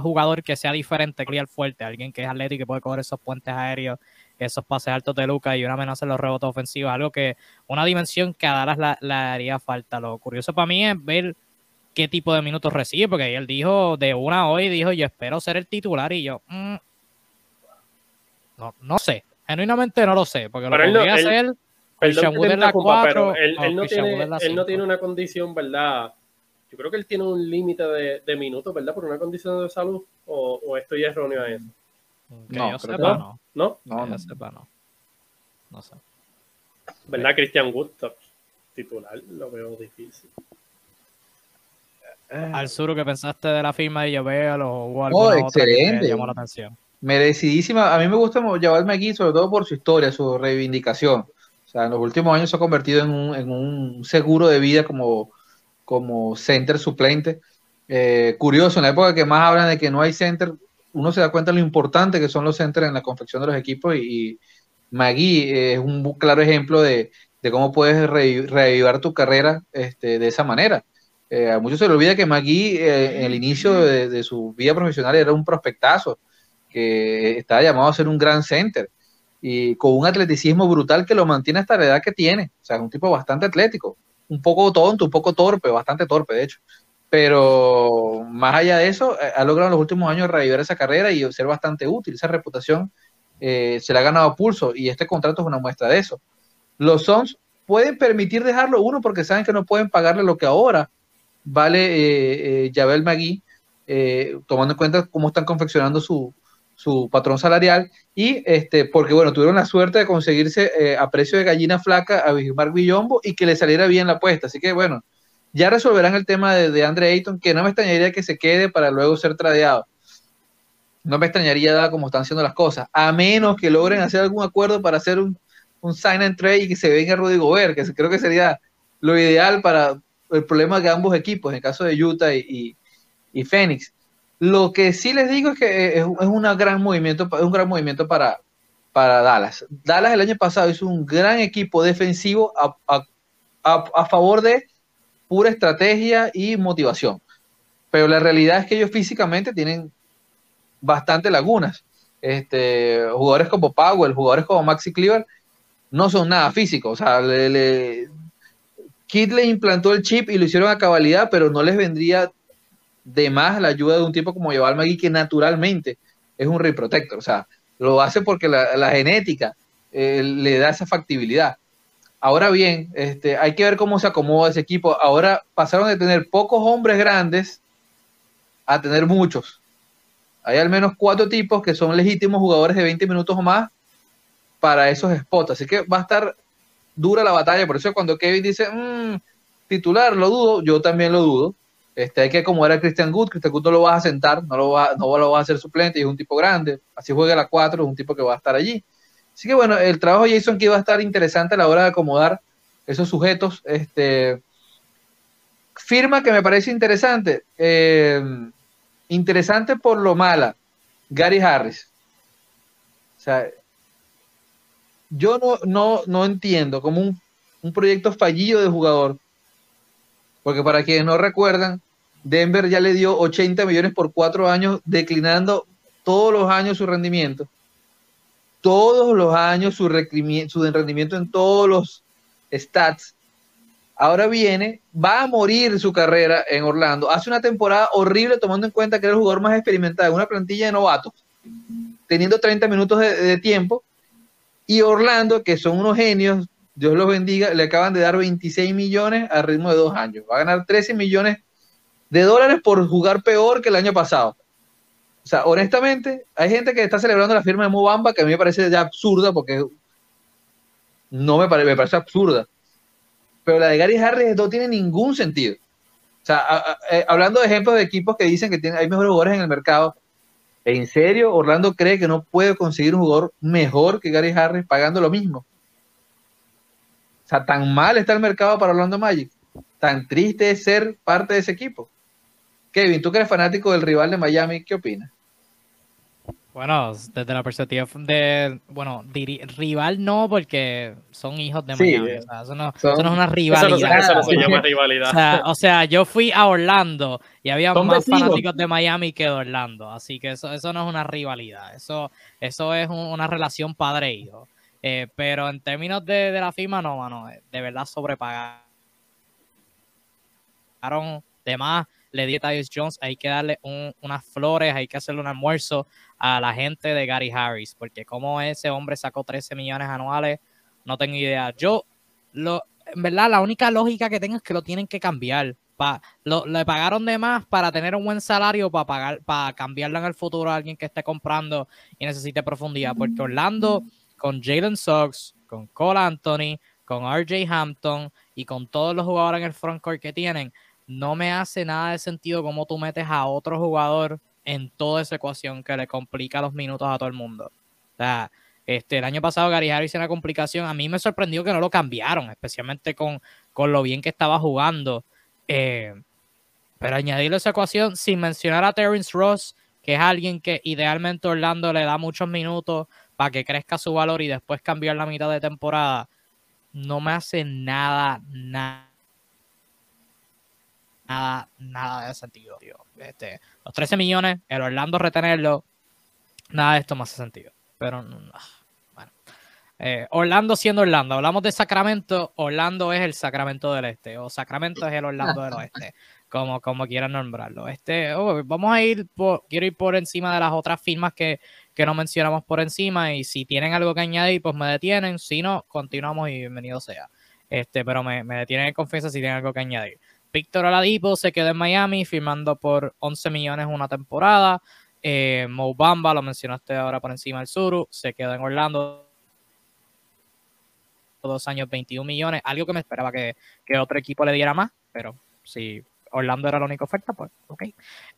jugador que sea diferente, al fuerte, alguien que es atlético y puede coger esos puentes aéreos, esos pases altos de Luca y una amenaza en los rebotes ofensivos, algo que, una dimensión que a Dallas la, haría falta. Lo curioso para mí es ver qué tipo de minutos recibe, porque él dijo de una hoy, dijo yo espero ser el titular y yo, mm, no, no sé, genuinamente no lo sé, porque lo podría hacer. él, no tiene, él no tiene una condición, ¿verdad? Yo creo que él tiene un límite de, minutos, ¿verdad? Por una condición de salud, o, estoy erróneo a eso. Que no, yo sepa, no. ¿No? No, no. sepa, no. No sé. ¿Verdad? Cristian Gustav, titular, lo veo difícil. Eh. Al sur, ¿qué pensaste de la firma de Llobel o algo oh, excelente. que llamó la atención? Merecidísima. A mí me gusta llevarme aquí, sobre todo por su historia, su reivindicación. O sea, en los últimos años se ha convertido en un, en un seguro de vida como como center suplente. Eh, curioso, en la época que más hablan de que no hay center, uno se da cuenta de lo importante que son los centers en la confección de los equipos y, Magui es un claro ejemplo de, cómo puedes reavivar tu carrera este, de esa manera. Eh, a muchos se le olvida que Magui eh, en el inicio de, su vida profesional era un prospectazo, que estaba llamado a ser un gran center y con un atleticismo brutal que lo mantiene hasta la edad que tiene. O sea, es un tipo bastante atlético un poco tonto, un poco torpe, bastante torpe, de hecho. Pero más allá de eso, eh, ha logrado en los últimos años revivir esa carrera y ser bastante útil. Esa reputación eh, se le ha ganado a pulso y este contrato es una muestra de eso. Los Sons pueden permitir dejarlo uno porque saben que no pueden pagarle lo que ahora vale eh, Javel Magui, tomando en cuenta cómo están confeccionando su, su patrón salarial y este porque bueno tuvieron la suerte de conseguirse eh, a precio de gallina flaca a Bismarck Villombo y que le saliera bien la apuesta. Así que bueno ya resolverán el tema de, de Andre Ayton que no me extrañaría que se quede para luego ser tradeado. No me extrañaría dada como están haciendo las cosas a menos que logren hacer algún acuerdo para hacer un, un sign and trade y que se venga Rudy Gobert que creo que sería lo ideal para el problema de ambos equipos en el caso de Utah y, y, y Phoenix lo que sí les digo es que es, un gran movimiento, un gran movimiento para, para Dallas. Dallas el año pasado hizo un gran equipo defensivo a, favor de pura estrategia y motivación. Pero la realidad es que ellos físicamente tienen bastante lagunas. Este, jugadores como Powell, jugadores como Maxi Cleaver, no son nada físicos. O sea, le, Kid le implantó el chip y lo hicieron a cabalidad, pero no les vendría de más la ayuda de un tipo como Yoval Magui, que naturalmente es un ring protector. O sea, lo hace porque la, genética eh, le da esa factibilidad. Ahora bien, este, hay que ver cómo se acomoda ese equipo. Ahora pasaron de tener pocos hombres grandes a tener muchos. Hay al menos cuatro tipos que son legítimos jugadores de 20 minutos o más para esos spots. Así que va a estar dura la batalla. Por eso cuando Kevin dice, mm, titular, lo dudo, yo también lo dudo. Este, hay que acomodar a Christian Good, Christian Good no lo vas a sentar, no lo, va, no lo vas a hacer suplente, es un tipo grande, así juega la 4, es un tipo que va a estar allí. Así que bueno, el trabajo de Jason que va a estar interesante a la hora de acomodar esos sujetos. Este, firma que me parece interesante. Eh, interesante por lo mala. Gary Harris. O sea, yo no, no, no entiendo como un proyecto fallido de jugador. Porque para quienes no recuerdan, Denver ya le dio 80 millones por cuatro años, declinando todos los años su rendimiento. Todos los años su, su rendimiento en todos los stats. Ahora viene, va a morir su carrera en Orlando. Hace una temporada horrible tomando en cuenta que era el jugador más experimentado en una plantilla de novatos, teniendo 30 minutos de, tiempo. Y Orlando, que son unos genios, Dios los bendiga, le acaban de dar 26 millones a ritmo de dos años. Va a ganar 13 millones de dólares por jugar peor que el año pasado. O sea, honestamente, hay gente que está celebrando la firma de Mubamba que a mí me parece ya absurda porque no me, parece, me parece absurda. Pero la de Gary Harris no tiene ningún sentido. O sea, eh, hablando de ejemplos de equipos que dicen que tienen, hay mejores jugadores en el mercado, ¿en serio Orlando cree que no puede conseguir un jugador mejor que Gary Harris pagando lo mismo? O sea, tan mal está el mercado para Orlando Magic. Tan triste es ser parte de ese equipo. Kevin, tú que eres fanático del rival de Miami, ¿qué opinas? Bueno, desde la perspectiva de, bueno, rival no, porque son hijos de Miami. o sea, eso, no, es una rivalidad. Eso no, se llama rivalidad. O sea, yo fui a Orlando y había más fanáticos de Miami que de Orlando. Así que eso, eso no es una rivalidad. Eso, eso es una relación padre-hijo. Eh, pero en términos de, de la firma, no, mano. De verdad sobrepagaron de más le di a Tyus Jones, hay que darle unas flores, hay que hacerle un almuerzo a la gente de Gary Harris, porque como ese hombre sacó 13 millones anuales, no tengo idea. Yo, lo, en verdad, la única lógica que tengo es que lo tienen que cambiar. Pa, le pagaron de más para tener un buen salario para pagar para cambiarlo en el futuro a alguien que esté comprando y necesite profundidad porque Orlando con Jalen Suggs con Cole Anthony con RJ Hampton y con todos los jugadores en el frontcourt que tienen no me hace nada de sentido cómo tú metes a otro jugador en toda esa ecuación que le complica los minutos a todo el mundo. Este, el año pasado Gary Harris una complicación. A mí me sorprendió que no lo cambiaron, especialmente con, con lo bien que estaba jugando. Eh, pero añadirle esa ecuación sin mencionar a Terrence Ross, que es alguien que idealmente Orlando le da muchos minutos para que crezca su valor y después cambiar la mitad de temporada, no me hace nada, nada nada, nada de sentido, tío. Este, los 13 millones, el Orlando retenerlo, nada de esto más hace sentido. Pero, bueno. Eh, Orlando siendo Orlando, hablamos de Sacramento, Orlando es el Sacramento del Este, o Sacramento es el Orlando del Oeste, como, como quieran nombrarlo. Este, oh, vamos a ir, por, quiero ir por encima de las otras firmas que, que no mencionamos por encima, y si tienen algo que añadir, pues me detienen, si no, continuamos y bienvenido sea. Este, pero me, me detienen en confianza si tienen algo que añadir. Víctor Oladipo se quedó en Miami firmando por 11 millones una temporada. Eh, Mo Bamba, lo mencionaste ahora por encima del Suru, se quedó en Orlando dos años 21 millones, algo que me esperaba que, otro equipo le diera más, pero si Orlando era la única oferta, pues ok.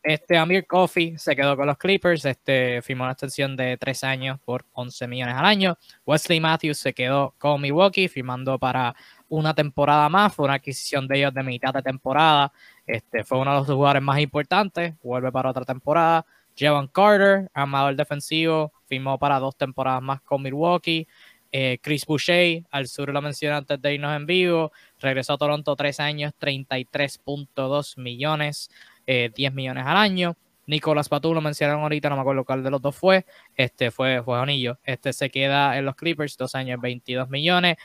Este Amir Coffee se quedó con los Clippers, este firmó una extensión de tres años por 11 millones al año. Wesley Matthews se quedó con Milwaukee firmando para una temporada más, fue una adquisición de ellos de mitad de temporada, este, fue uno de los jugadores más importantes, vuelve para otra temporada. Javon Carter, armador defensivo, firmó para dos temporadas más con Milwaukee. Eh, Chris Boucher, al sur lo mencioné antes de irnos en vivo, regresó a Toronto tres años, 33.2 millones, 10 eh, millones al año. Nicolás Patu lo mencionaron ahorita, no me acuerdo cuál de los dos fue. Este fue, fue. Este se queda en los Clippers, dos años, 22 millones.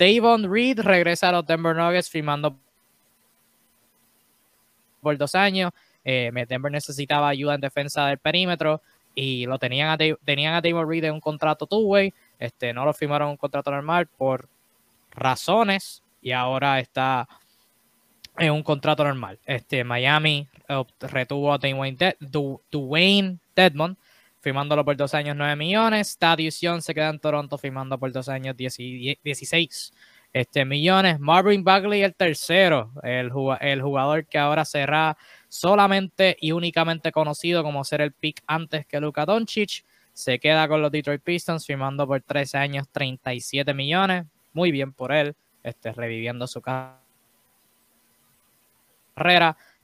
Davon Reed regresa a los Denver Nuggets firmando por dos años. Eh, Denver necesitaba ayuda en defensa del perímetro y lo tenían a, tenían a Davon Reed en un contrato two-way. Este, no lo firmaron un contrato normal por razones y ahora está en un contrato normal. Este, Miami retuvo a Dwayne, Dwayne Dedmon firmándolo por dos años 9 millones. Thaddeus se queda en Toronto firmando por dos años 16 este, millones. Marvin Bagley el tercero, el, el jugador que ahora será solamente y únicamente conocido como ser el pick antes que Luka Doncic. se queda con los Detroit Pistons firmando por 13 años 37 millones. Muy bien por él, este, reviviendo su carrera.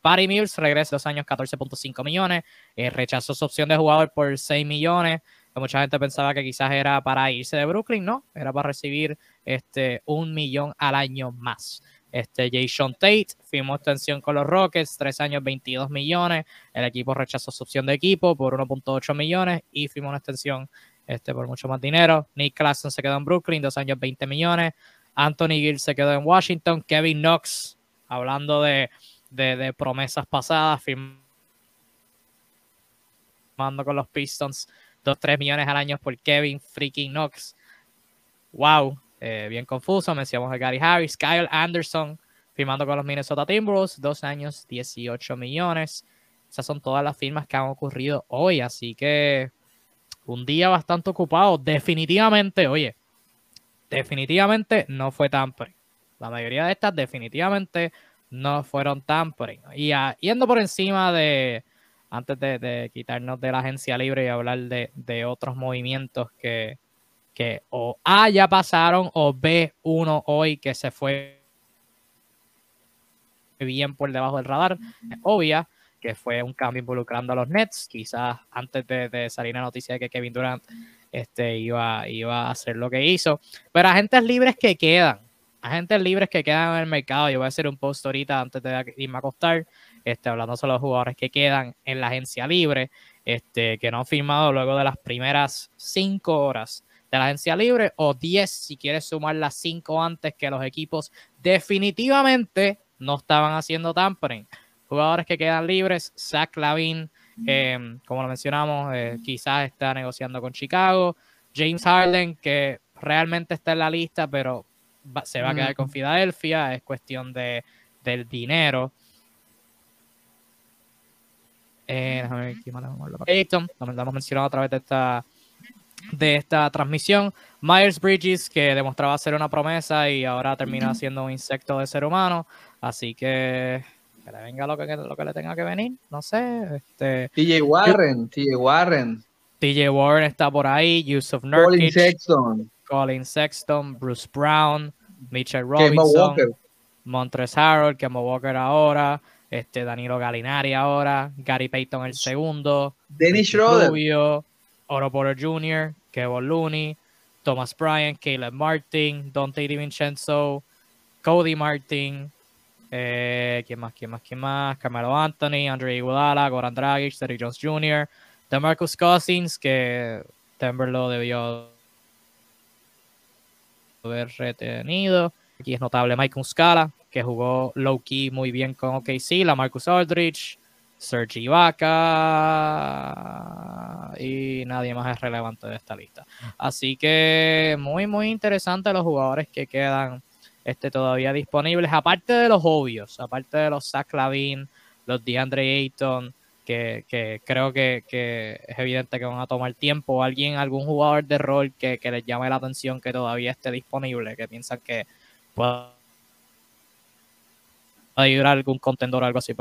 Patty Mills regresa dos años 14.5 millones. Eh, rechazó su opción de jugador por 6 millones. Mucha gente pensaba que quizás era para irse de Brooklyn, no, era para recibir este, un millón al año más. Este, Jason Tate firmó extensión con los Rockets, tres años 22 millones. El equipo rechazó su opción de equipo por 1.8 millones y firmó una extensión este, por mucho más dinero. Nick Claxton se quedó en Brooklyn, dos años 20 millones. Anthony Gill se quedó en Washington. Kevin Knox, hablando de de, promesas pasadas, firmando con los Pistons 2-3 millones al año por Kevin freaking Knox. Wow, eh, bien confuso. Mencionamos a Gary Harris, Kyle Anderson firmando con los Minnesota Timberwolves, dos años, 18 millones. Esas son todas las firmas que han ocurrido hoy, así que un día bastante ocupado. Definitivamente, oye, definitivamente no fue tan La mayoría de estas definitivamente no fueron tampering. Y yendo por encima de, antes de, quitarnos de la agencia libre y hablar de, otros movimientos que, que o A ya pasaron o B uno hoy que se fue bien por debajo del radar, es obvia que fue un cambio involucrando a los Nets, quizás antes de, salir la noticia de que Kevin Durant este, iba, iba a hacer lo que hizo, pero agentes libres que quedan, agentes libres que quedan en el mercado. Yo voy a hacer un post ahorita antes de irme a acostar, este, hablando sobre los jugadores que quedan en la agencia libre, este, que no han firmado luego de las primeras cinco horas de la agencia libre, o diez si quieres sumar las cinco antes que los equipos definitivamente no estaban haciendo tampering. Jugadores que quedan libres, Zach Lavin, em, como lo mencionamos, eh, quizás está negociando con Chicago. James Harden, que realmente está en la lista, pero se va a quedar con Filadelfia, es cuestión de, del dinero. Eh, déjame ver lo hemos mencionado a través de esta, de esta transmisión. Myers Bridges, que demostraba ser una promesa y ahora termina siendo un insecto de ser humano. Así que que le venga lo que, lo que le tenga que venir. No sé. Este, TJ Warren, TJ Warren. TJ Warren está por ahí. Yusuf Nurkic. Colin Sexton, Bruce Brown, Mitchell Robinson, Montres Harold, Kemba Walker ahora, este Danilo Galinari ahora, Gary Payton el segundo, Dennis Schroeder, Oro Porter Jr., Kevin Looney, Thomas Bryant, Caleb Martin, Dante DiVincenzo, Cody Martin, eh, ¿quién más? ¿Quién más? ¿Quién más? Carmelo Anthony, Andre Iguodala, Goran Dragic, Terry Jones Jr., DeMarcus Cousins, que Denver lo debió haber retenido. Aquí es notable Mike Muscala, que jugó low key muy bien con OKC, la Marcus Aldridge, Serge Ibaka y nadie más es relevante de esta lista. Así que muy, muy interesante los jugadores que quedan este, todavía disponibles, aparte de los obvios, aparte de los Zach Lavin, los DeAndre Ayton, que, creo que, es evidente que van a tomar tiempo. Alguien, algún jugador de rol que, les llame la atención que todavía esté disponible, que piensan que pueda ayudar a algún contendor o algo así.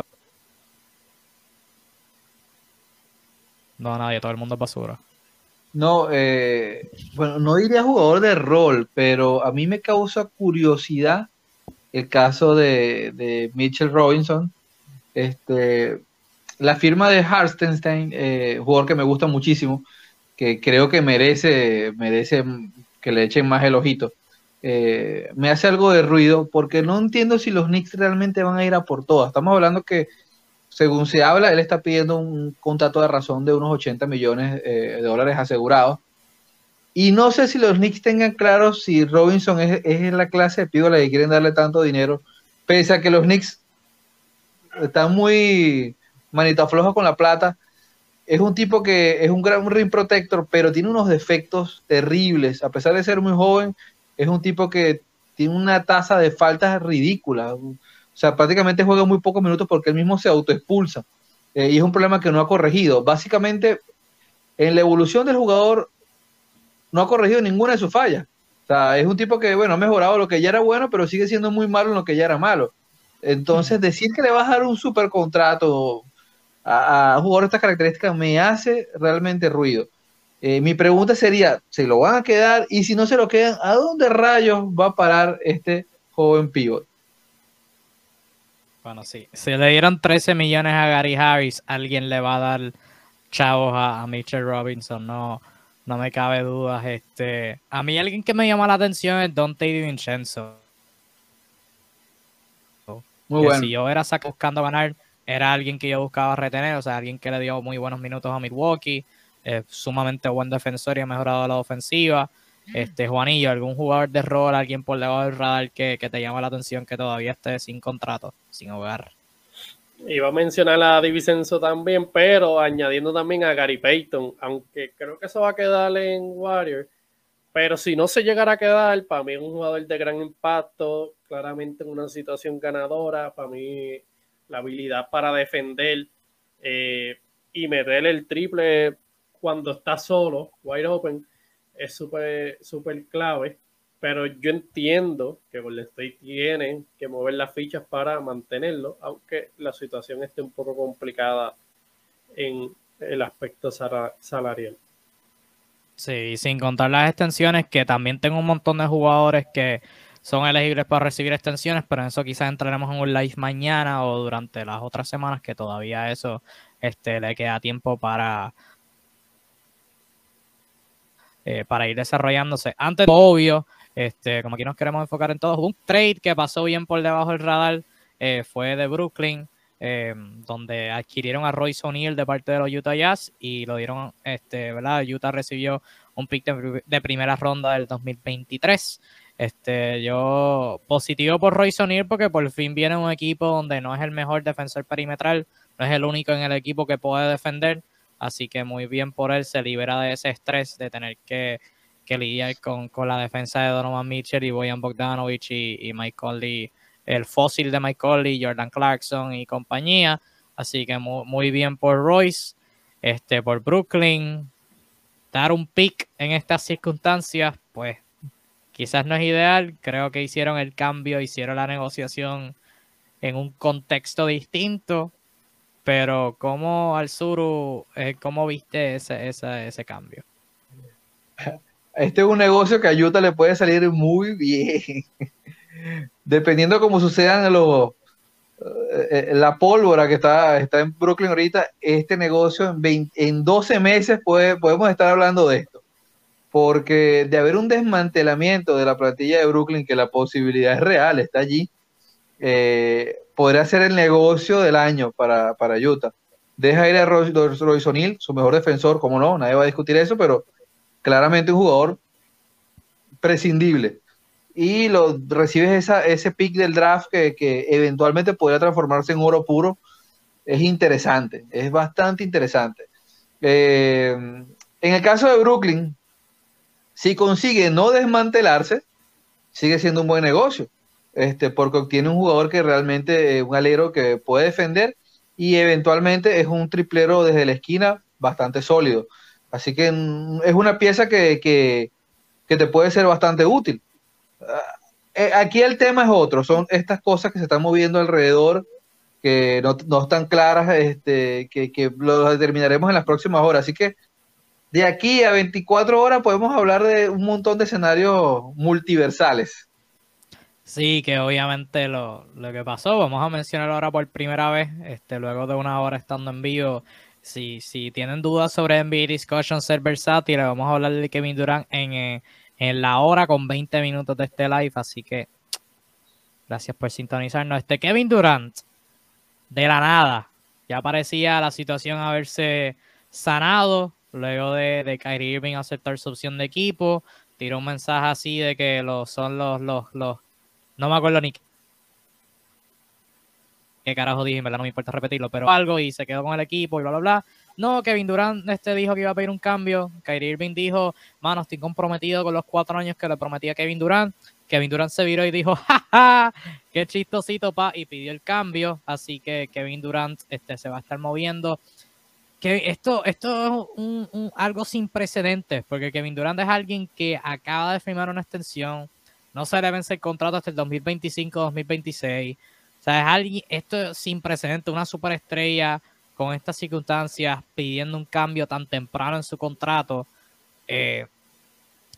No, nadie, todo el mundo es basura. No, eh, bueno, no diría jugador de rol, pero a mí me causa curiosidad el caso de, de Mitchell Robinson. Este, la firma de Hartenstein, eh, jugador que me gusta muchísimo, que creo que merece, merece que le echen más el ojito, eh, me hace algo de ruido porque no entiendo si los Knicks realmente van a ir a por todas. Estamos hablando que, según se habla, él está pidiendo un contrato de razón de unos 80 millones eh, de dólares asegurados. Y no sé si los Knicks tengan claro si Robinson es, es la clase de pídola que quieren darle tanto dinero, pese a que los Knicks están muy manita floja con la plata. Es un tipo que es un gran ring protector, pero tiene unos defectos terribles. A pesar de ser muy joven, es un tipo que tiene una tasa de faltas ridícula. O sea, prácticamente juega muy pocos minutos porque él mismo se autoexpulsa. Eh, y es un problema que no ha corregido. Básicamente, en la evolución del jugador, no ha corregido ninguna de sus fallas. O sea, es un tipo que, bueno, ha mejorado lo que ya era bueno, pero sigue siendo muy malo en lo que ya era malo. Entonces, decir que le vas a dar un super contrato a, un jugador de estas características me hace realmente ruido. Eh, mi pregunta sería, ¿se lo van a quedar? Y si no se lo quedan, ¿a dónde rayos va a parar este joven pivot? Bueno, sí. Si le dieron 13 millones a Gary Harris, alguien le va a dar chavos a, Mitchell Robinson. No, no me cabe dudas. Este, a mí alguien que me llama la atención es Dante DiVincenzo. Muy bueno. Si yo era buscando ganar, era alguien que yo buscaba retener, o sea, alguien que le dio muy buenos minutos a Milwaukee, sumamente buen defensor y ha mejorado la ofensiva. Este, Juanillo, algún jugador de rol, alguien por debajo del radar que, te llama la atención que todavía esté sin contrato, sin hogar. Iba a mencionar a Divisenso también, pero añadiendo también a Gary Payton, aunque creo que eso va a quedar en Warrior. Pero si no se llegara a quedar, para mí es un jugador de gran impacto, claramente en una situación ganadora. Para mí, la habilidad para defender eh, y meter el triple cuando está solo, wide open, es súper super clave, pero yo entiendo que Golden State tiene que mover las fichas para mantenerlo, aunque la situación esté un poco complicada en el aspecto salarial. Sí, sin contar las extensiones, que también tengo un montón de jugadores que son elegibles para recibir extensiones, pero en eso quizás entraremos en un live mañana o durante las otras semanas, que todavía eso este, le queda tiempo para, eh, para ir desarrollándose. Antes, obvio, este, como aquí nos queremos enfocar en todos, un trade que pasó bien por debajo del radar eh, fue de Brooklyn, eh, donde adquirieron a Royce O'Neal de parte de los Utah Jazz y lo dieron, este, ¿verdad? Utah recibió un pick de, primera ronda del 2023. Este, yo positivo por Royce O'Neal porque por fin viene un equipo donde no es el mejor defensor perimetral, no es el único en el equipo que puede defender, Así que muy bien por él, se libera de ese estrés de tener que, lidiar con, la defensa de Donovan Mitchell y Boyan Bogdanovich y, Mike Conley, el fósil de Mike Conley, Jordan Clarkson y compañía. Así que muy, bien por Royce, este, por Brooklyn. Dar un pick en estas circunstancias, pues quizás no es ideal. Creo que hicieron el cambio, hicieron la negociación en un contexto distinto. Pero ¿cómo al sur, eh, cómo viste ese, ese, cambio? Este es un negocio que a Utah le puede salir muy bien. Dependiendo de cómo sucedan los, eh, eh, la pólvora que está, está en Brooklyn ahorita, este negocio en, en 12 meses puede, podemos estar hablando de esto. Porque de haber un desmantelamiento de la plantilla de Brooklyn, que la posibilidad es real, está allí, eh, podría ser el negocio del año para, para Utah. Deja ir a Royce, O'Neal, su mejor defensor, como no, nadie va a discutir eso, pero claramente un jugador prescindible. Y lo recibes ese pick del draft que, eventualmente podría transformarse en oro puro. Es interesante, es bastante interesante. Eh, en el caso de Brooklyn, si consigue no desmantelarse, sigue siendo un buen negocio este, porque obtiene un jugador que realmente, es un alero que puede defender y eventualmente es un triplero desde la esquina bastante sólido. Así que mm, es una pieza que, te puede ser bastante útil. Ah, eh, aquí el tema es otro, son estas cosas que se están moviendo alrededor, que no, están claras, este, que, que lo determinaremos en las próximas horas. Así que de aquí a 24 horas podemos hablar de un montón de escenarios multiversales. Sí, que obviamente lo, que pasó, vamos a mencionar ahora por primera vez, este, luego de una hora estando en vivo. Si, si tienen dudas sobre NBA Discussion ser versátil, vamos a hablar de Kevin Durant en, eh, en la hora con 20 minutos de este live. Así que gracias por sintonizarnos. Este Kevin Durant, de la nada, ya parecía la situación haberse sanado luego de, de Kyrie Irving aceptar su opción de equipo. Tiró un mensaje así de que los, son los, los, los no me acuerdo ni qué carajo dije, verdad no me importa repetirlo, pero algo y se quedó con el equipo y bla, bla, bla. No, Kevin Durant este dijo que iba a pedir un cambio. Kyrie Irving dijo, mano, estoy comprometido con los cuatro años que le prometí a Kevin Durant. Kevin Durant se viró y dijo, jaja, qué chistosito, pa, y pidió el cambio. Así que Kevin Durant este, se va a estar moviendo. Esto, esto es algo sin precedentes, porque Kevin Durant es alguien que acaba de firmar una extensión no se le vence el contrato hasta el 2025-2026. O sea, es alguien, esto es sin precedente, una superestrella con estas circunstancias pidiendo un cambio tan temprano en su contrato. Eh,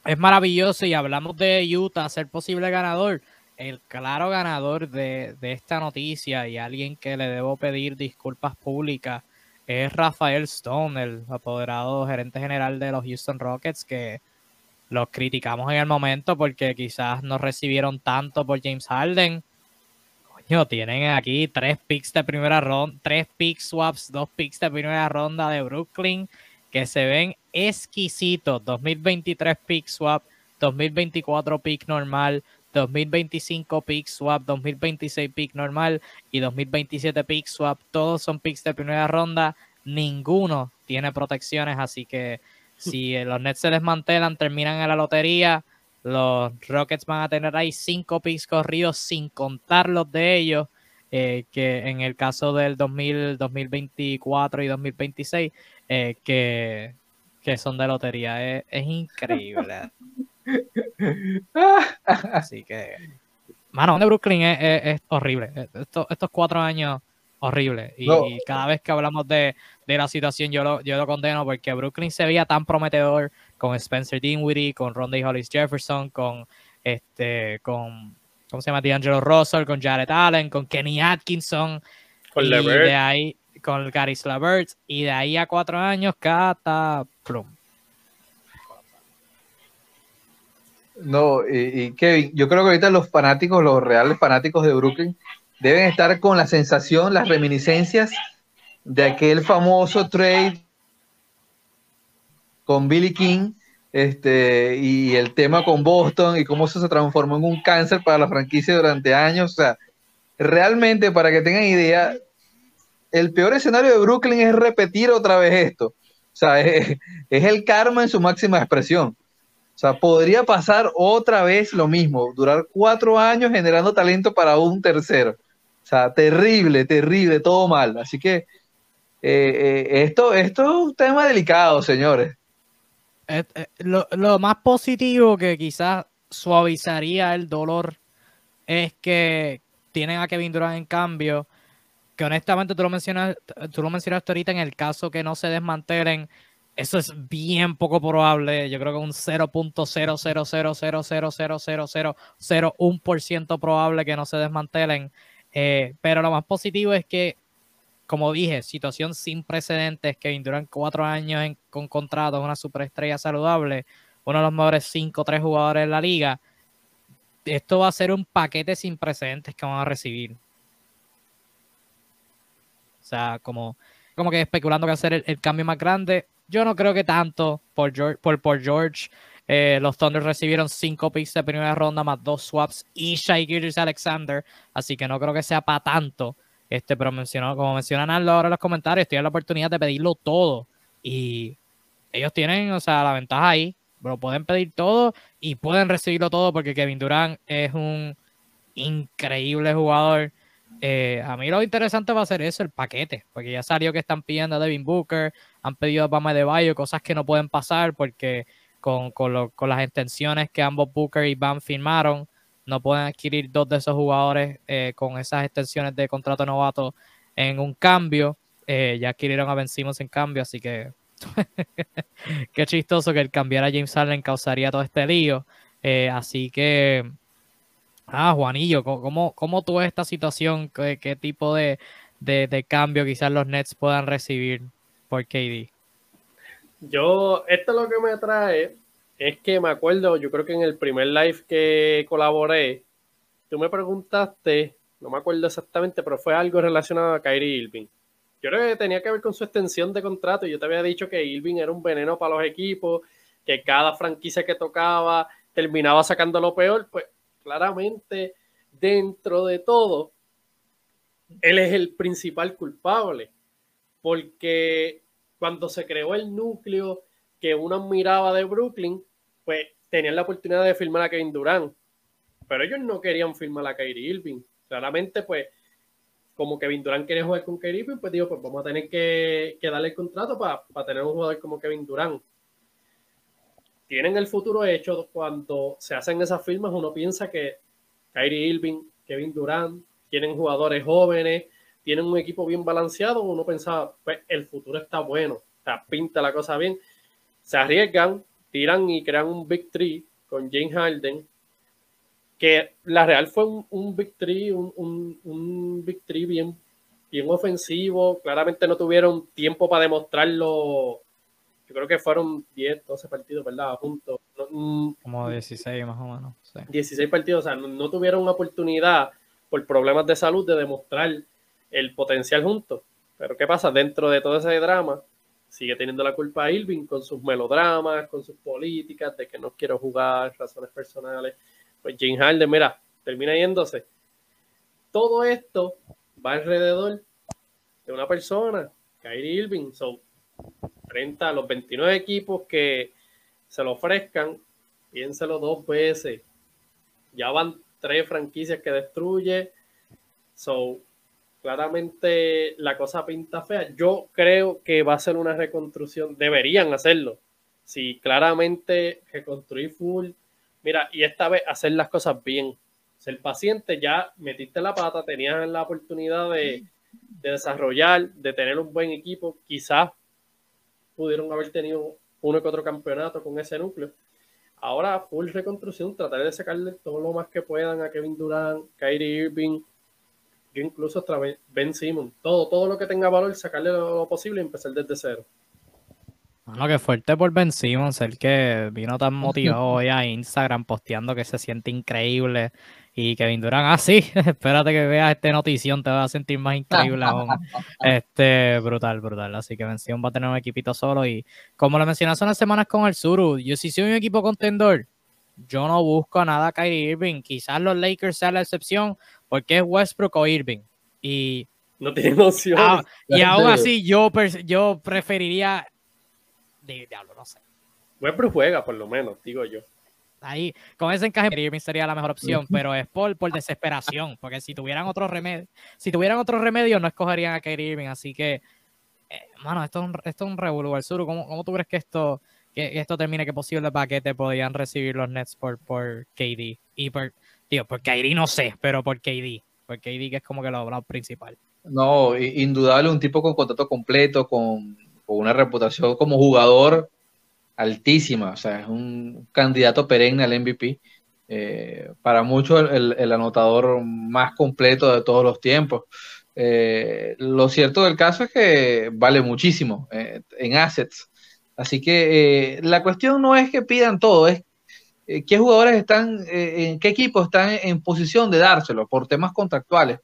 es maravilloso y hablamos de Utah ser posible ganador. El claro ganador de, de, esta noticia y alguien que le debo pedir disculpas públicas es Rafael Stone, el apoderado gerente general de los Houston Rockets, que los criticamos en el momento porque quizás no recibieron tanto por James Harden. Coño, tienen aquí tres picks de primera ronda, tres pick swaps, dos picks de primera ronda de Brooklyn que se ven exquisitos. 2023 pick swap, 2024 pick normal, 2025 pick swap, 2026 pick normal y 2027 pick swap. Todos son picks de primera ronda. Ninguno tiene protecciones, así que si los Nets se desmantelan, terminan en la lotería, los Rockets van a tener ahí cinco picks corridos sin contar los de ellos. Eh, que en el caso del 2000, 2024 y 2026, eh, que, que, son de lotería. Es, es increíble. Así que, mano, de Brooklyn es, es, es horrible. Estos, estos, cuatro años, horrible. Y, no. y, cada vez que hablamos de, de la situación, yo lo, yo lo condeno porque Brooklyn se veía tan prometedor con Spencer Dinwiddie, con Ronda Hollis Jefferson, con este, con ¿cómo se llama? D'Angelo Russell, con Jared Allen, con Kenny Atkinson. Con y de ahí, con Gary Slavert. Y de ahí a cuatro años, Cata Plum. No, y, Kevin, yo creo que ahorita los fanáticos, los reales fanáticos de Brooklyn, deben estar con la sensación, las reminiscencias de aquel famoso trade con Billy King este, y el tema con Boston y cómo eso se transformó en un cáncer para la franquicia durante años. O sea, realmente, para que tengan idea, el peor escenario de Brooklyn es repetir otra vez esto. O sea, es, es el karma en su máxima expresión. O sea, podría pasar otra vez lo mismo, durar cuatro años generando talento para un tercero. O sea, terrible, terrible, todo mal. Así que eh, eh, esto, esto es un tema delicado, señores. Eh, lo, lo, más positivo que quizás suavizaría el dolor es que tienen a Kevin Durant en cambio, que honestamente tú lo mencionas, tú lo mencionaste ahorita en el caso que no se desmantelen, eso es bien poco probable, yo creo que un 0.000000001% probable que no se desmantelen, eh, pero lo más positivo es que como dije, situación sin precedentes, Kevin Durant cuatro años en, con contrato, una superestrella saludable, uno de los mejores cinco o tres jugadores de la liga. Esto va a ser un paquete sin precedentes que van a recibir. O sea, como, como que especulando que hacer el, el cambio más grande. Yo no creo que tanto por George. Por, George eh, los Thunder recibieron cinco picks de primera ronda más dos swaps y Shai Alexander. Así que no creo que sea para tanto. Este, pero mencionó, como mencionan ahora en los comentarios, tienen la oportunidad de pedirlo todo. Y ellos tienen, o sea, la ventaja ahí. Pero pueden pedir todo y pueden recibirlo todo porque Kevin Durant es un increíble jugador. Eh, a mí lo interesante va a ser eso, el paquete, porque ya salió que están pidiendo a Devin Booker, han pedido a Bama de Bayo, cosas que no pueden pasar porque con, con, lo, con las extensiones que ambos Booker y Bam firmaron, no pueden adquirir dos de esos jugadores eh, con esas extensiones de contrato novato en un cambio. Eh, ya adquirieron a Ben en cambio, así que qué chistoso que el cambiar a James Harden causaría todo este lío. Así que, ah, Juanillo, ¿cómo, cómo tú ves esta situación? ¿Qué, tipo de, de, cambio quizás los Nets puedan recibir por KD? Yo, esto es lo que me trae es que me acuerdo, yo creo que en el primer live que colaboré, tú me preguntaste, no me acuerdo exactamente, pero fue algo relacionado a Kyrie Irving. Yo creo que tenía que ver con su extensión de contrato. Yo te había dicho que Irving era un veneno para los equipos, que cada franquicia que tocaba terminaba sacando lo peor. Pues claramente, dentro de todo, él es el principal culpable. Porque cuando se creó el núcleo que uno miraba de Brooklyn, pues tenían la oportunidad de firmar a Kevin Durant, pero ellos no querían firmar a Kyrie Irving. Claramente, pues, como Kevin Durant quiere jugar con Kyrie Irving, pues digo, pues vamos a tener que, darle el contrato para pa tener un jugador como Kevin Durant. Tienen el futuro hecho cuando se hacen esas firmas, uno piensa que Kyrie Irving, Kevin Durant, tienen jugadores jóvenes, tienen un equipo bien balanceado, uno pensaba, pues el futuro está bueno, o sea, pinta la cosa bien se arriesgan, tiran y crean un Big Tree con James Harden, que la Real fue un, Big Tree, un, Big bien, bien ofensivo. Claramente no tuvieron tiempo para demostrarlo. Yo creo que fueron 10, 12 partidos, ¿verdad? Juntos. Mm, Como 16 más o menos. 16 partidos, o sea, no, no, tuvieron una oportunidad por problemas de salud de demostrar el potencial juntos. Pero ¿qué pasa? Dentro de todo ese drama, sigue teniendo la culpa Irving con sus melodramas, con sus políticas de que no quiero jugar, razones personales. Pues James Harden, mira, termina yéndose. Todo esto va alrededor de una persona, Kyrie Irving. son 30 a los 29 equipos que se lo ofrezcan, piénselo dos veces. Ya van tres franquicias que destruye. So, claramente la cosa pinta fea. Yo creo que va a ser una reconstrucción, deberían hacerlo. Si claramente reconstruir full, mira, y esta vez hacer las cosas bien. Ser paciente, ya metiste la pata, tenías la oportunidad de, de desarrollar, de tener un buen equipo. Quizás pudieron haber tenido uno que otro campeonato con ese núcleo. Ahora, full reconstrucción, tratar de sacarle todo lo más que puedan a Kevin Durant, Kyrie Irving, incluso otra Ben Simon, todo, todo lo que tenga valor, sacarle lo, posible y empezar desde cero. Bueno, que fuerte por Ben Simmons, el que vino tan motivado hoy a Instagram posteando que se siente increíble y Kevin Durant, ah, sí, espérate que veas esta notición, te vas a sentir más increíble aún. Este, brutal, brutal. Así que Ben Simmons va a tener un equipito solo y como lo mencioné hace unas semanas con el Suru, yo si soy un equipo contendor, yo no busco nada a Kyrie Irving. Quizás los Lakers sean la excepción porque es Westbrook o Irving. Y no tiene noción. Ah, y aún así yo, yo preferiría diablo, no sé. Westbrook juega por lo menos, digo yo. Ahí, con ese encaje Irving sería la mejor opción, pero es por, por desesperación, porque si tuvieran otro remedio, si tuvieran otro remedio no escogerían a Kyrie Irving, así que eh, mano, esto es un, esto es un revolú. Sur, ¿cómo, ¿cómo tú crees que esto que esto termine, que posible paquete podían recibir los Nets por, por KD. Y por, tío, por KD no sé, pero por KD. Por KD que es como que lo, lo principal. No, indudable, un tipo con contrato completo, con, una reputación como jugador altísima, o sea, es un candidato perenne al MVP. Eh, para muchos el, anotador más completo de todos los tiempos. Eh, lo cierto del caso es que vale muchísimo eh, en assets. Así que la cuestión no es que pidan todo, es qué jugadores están, en qué equipos están en posición de dárselo por temas contractuales.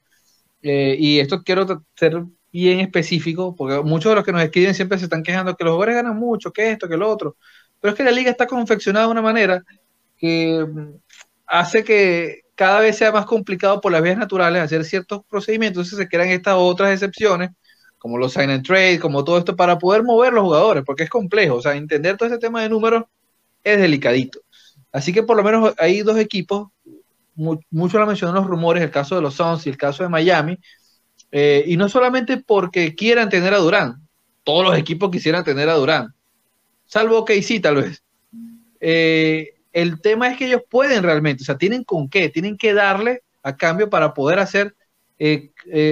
y esto quiero ser bien específico, porque muchos de los que nos escriben siempre se están quejando que los jugadores ganan mucho, que esto, que lo otro. Pero es que la liga está confeccionada de una manera que mm, hace que cada vez sea más complicado por las vías naturales hacer ciertos procedimientos, entonces se crean estas otras excepciones como los sign and trade, como todo esto, para poder mover los jugadores, porque es complejo. O sea, entender todo ese tema de números es delicadito. Así que por lo menos hay dos equipos, mucho lo mencionan los rumores, el caso de los Suns y el caso de Miami, eh, y no solamente porque quieran tener a Durán, todos los equipos quisieran tener a Durán, salvo que sí, tal vez. Eh, el tema es que ellos pueden realmente, o sea, tienen con qué, tienen que darle a cambio para poder hacer eh,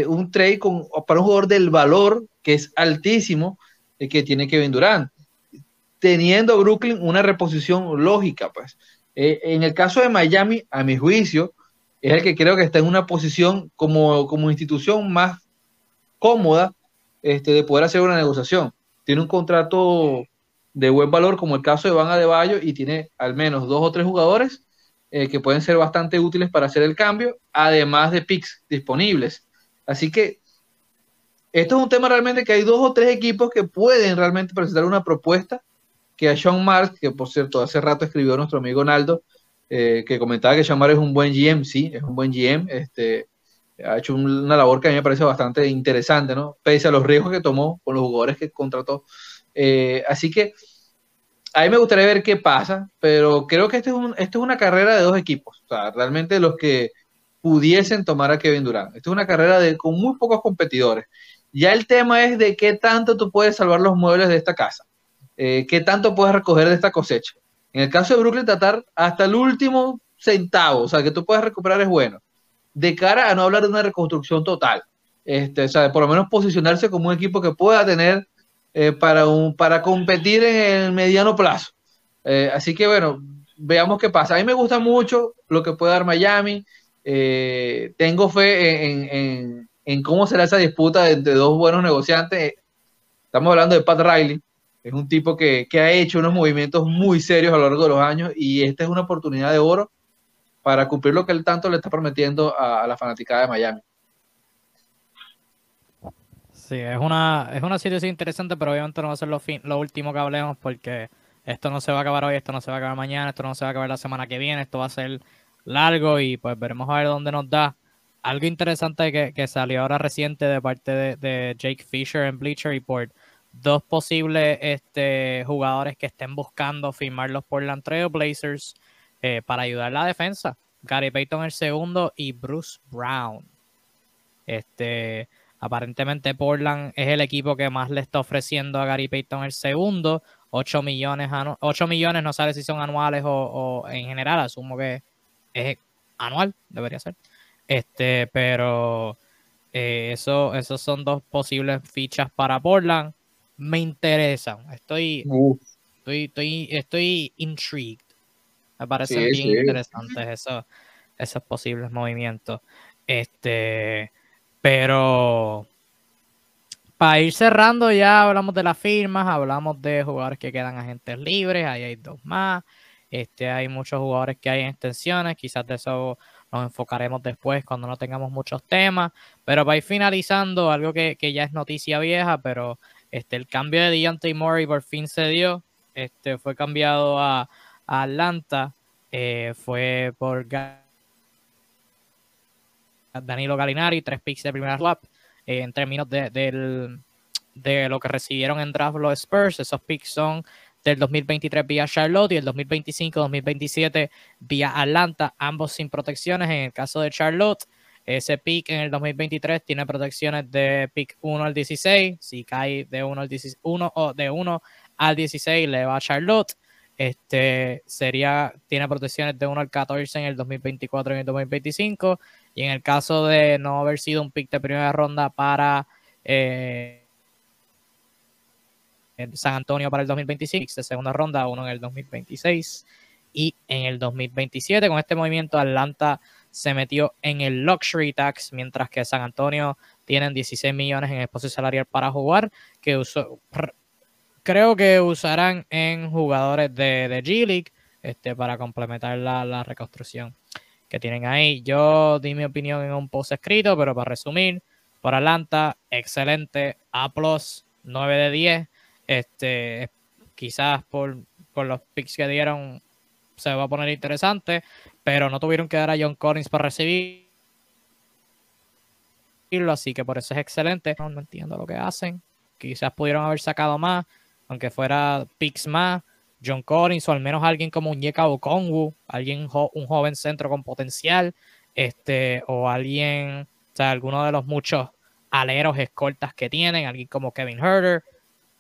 un trade con, para un jugador del valor que es altísimo que tiene Kevin Durant, teniendo Brooklyn una reposición lógica. Pues. en el caso de Miami, a mi juicio, es el que creo que está en una posición como, como institución más cómoda este, de poder hacer una negociación. Tiene un contrato de buen valor, como el caso de Van Adebayo, y tiene al menos dos o tres jugadores eh, que pueden ser bastante útiles para hacer el cambio, además de picks disponibles. Así que esto es un tema realmente que hay dos o tres equipos que pueden realmente presentar una propuesta que a Sean Marks, que por cierto hace rato escribió nuestro amigo Naldo, eh, que comentaba que Sean Marks es un buen GM, sí, es un buen GM, este, ha hecho una labor que a mí me parece bastante interesante, ¿no? Pese a los riesgos que tomó con los jugadores que contrató. Eh, así que a mí me gustaría ver qué pasa, pero creo que esto es, es una carrera de dos equipos. O sea, realmente los que pudiesen tomar a Kevin Durant. Esto es una carrera de, con muy pocos competidores. Ya el tema es de qué tanto tú puedes salvar los muebles de esta casa. Eh, qué tanto puedes recoger de esta cosecha. En el caso de Brooklyn, tratar hasta el último centavo, o sea, que tú puedas recuperar es bueno. De cara a no hablar de una reconstrucción total. Este, o sea, por lo menos posicionarse como un equipo que pueda tener eh, para, para competir en el mediano plazo. Eh, así que bueno, veamos qué pasa. A mí me gusta mucho lo que puede dar Miami. Eh, tengo fe en, cómo será esa disputa entre dos buenos negociantes. Estamos hablando de Pat Riley, es un tipo que, ha hecho unos movimientos muy serios a lo largo de los años y esta es una oportunidad de oro para cumplir lo que él tanto le está prometiendo a, la fanaticada de Miami. Sí, es una, es una situación interesante, pero obviamente no va a ser lo, fin, lo último que hablemos porque esto no se va a acabar hoy, esto no se va a acabar mañana, esto no se va a acabar la semana que viene, esto va a ser largo y pues veremos a ver dónde nos da. Algo interesante que, que salió ahora reciente de parte de Jake Fisher en Bleacher Report dos posibles este, jugadores que estén buscando firmar los Portland Trail Blazers eh, para ayudar la defensa. Gary Payton el segundo y Bruce Brown. Este, aparentemente Portland es el equipo que más le está ofreciendo a Gary Payton el segundo. 8 millones, 8 millones, no sabe si son anuales o, en general, asumo que es anual, debería ser. Este, pero eh, eso, esos son dos posibles fichas para Portland me interesan. Estoy, estoy, estoy, estoy intrigued. Me parecen bien interesantes esos, esos posibles movimientos. Este, pero para ir cerrando, ya hablamos de las firmas, hablamos de jugadores que quedan agentes libres, ahí hay dos más. Este, hay muchos jugadores que hay en extensiones, quizás de eso nos enfocaremos después cuando no tengamos muchos temas. Pero para ir finalizando, algo que, que ya es noticia vieja, pero este, el cambio de Deontay Murray por fin se dio. Este, fue cambiado a, Atlanta. Eh, fue por Danilo Galinari, tres picks de primera swap. Eh, en términos de, de lo que recibieron en draft los Spurs, esos picks son del 2023 vía Charlotte y el 2025-2027 vía Atlanta, ambos sin protecciones. En el caso de Charlotte, ese pick en el 2023 tiene protecciones de pick 1 al 16. Si cae de 1 al 16, 1 o de 1 al 16 le va a Charlotte. Este sería, tiene protecciones de 1 al 14 en el 2024 y en el 2025. Y en el caso de no haber sido un pick de primera ronda para eh, San Antonio para el 2025, de segunda ronda, uno en el 2026 y en el 2027. Con este movimiento, Atlanta se metió en el luxury tax, mientras que San Antonio tienen 16 millones en espacio salarial para jugar, que creo que usarán en jugadores de, de G League este, para complementar la, reconstrucción que tienen ahí. Yo di mi opinión en un post escrito, pero para resumir, por Atlanta, excelente, A+, 9 de 10. Este, quizás por, por los picks que dieron se va a poner interesante pero no tuvieron que dar a John Collins para recibirlo, así que por eso es excelente. No, entiendo lo que hacen. Quizás pudieron haber sacado más, aunque fuera picks más. John Collins o al menos alguien como Unyeka Okongwu, alguien un joven centro con potencial, este, o alguien, o sea, alguno de los muchos aleros escoltas que tienen, alguien como Kevin Herter,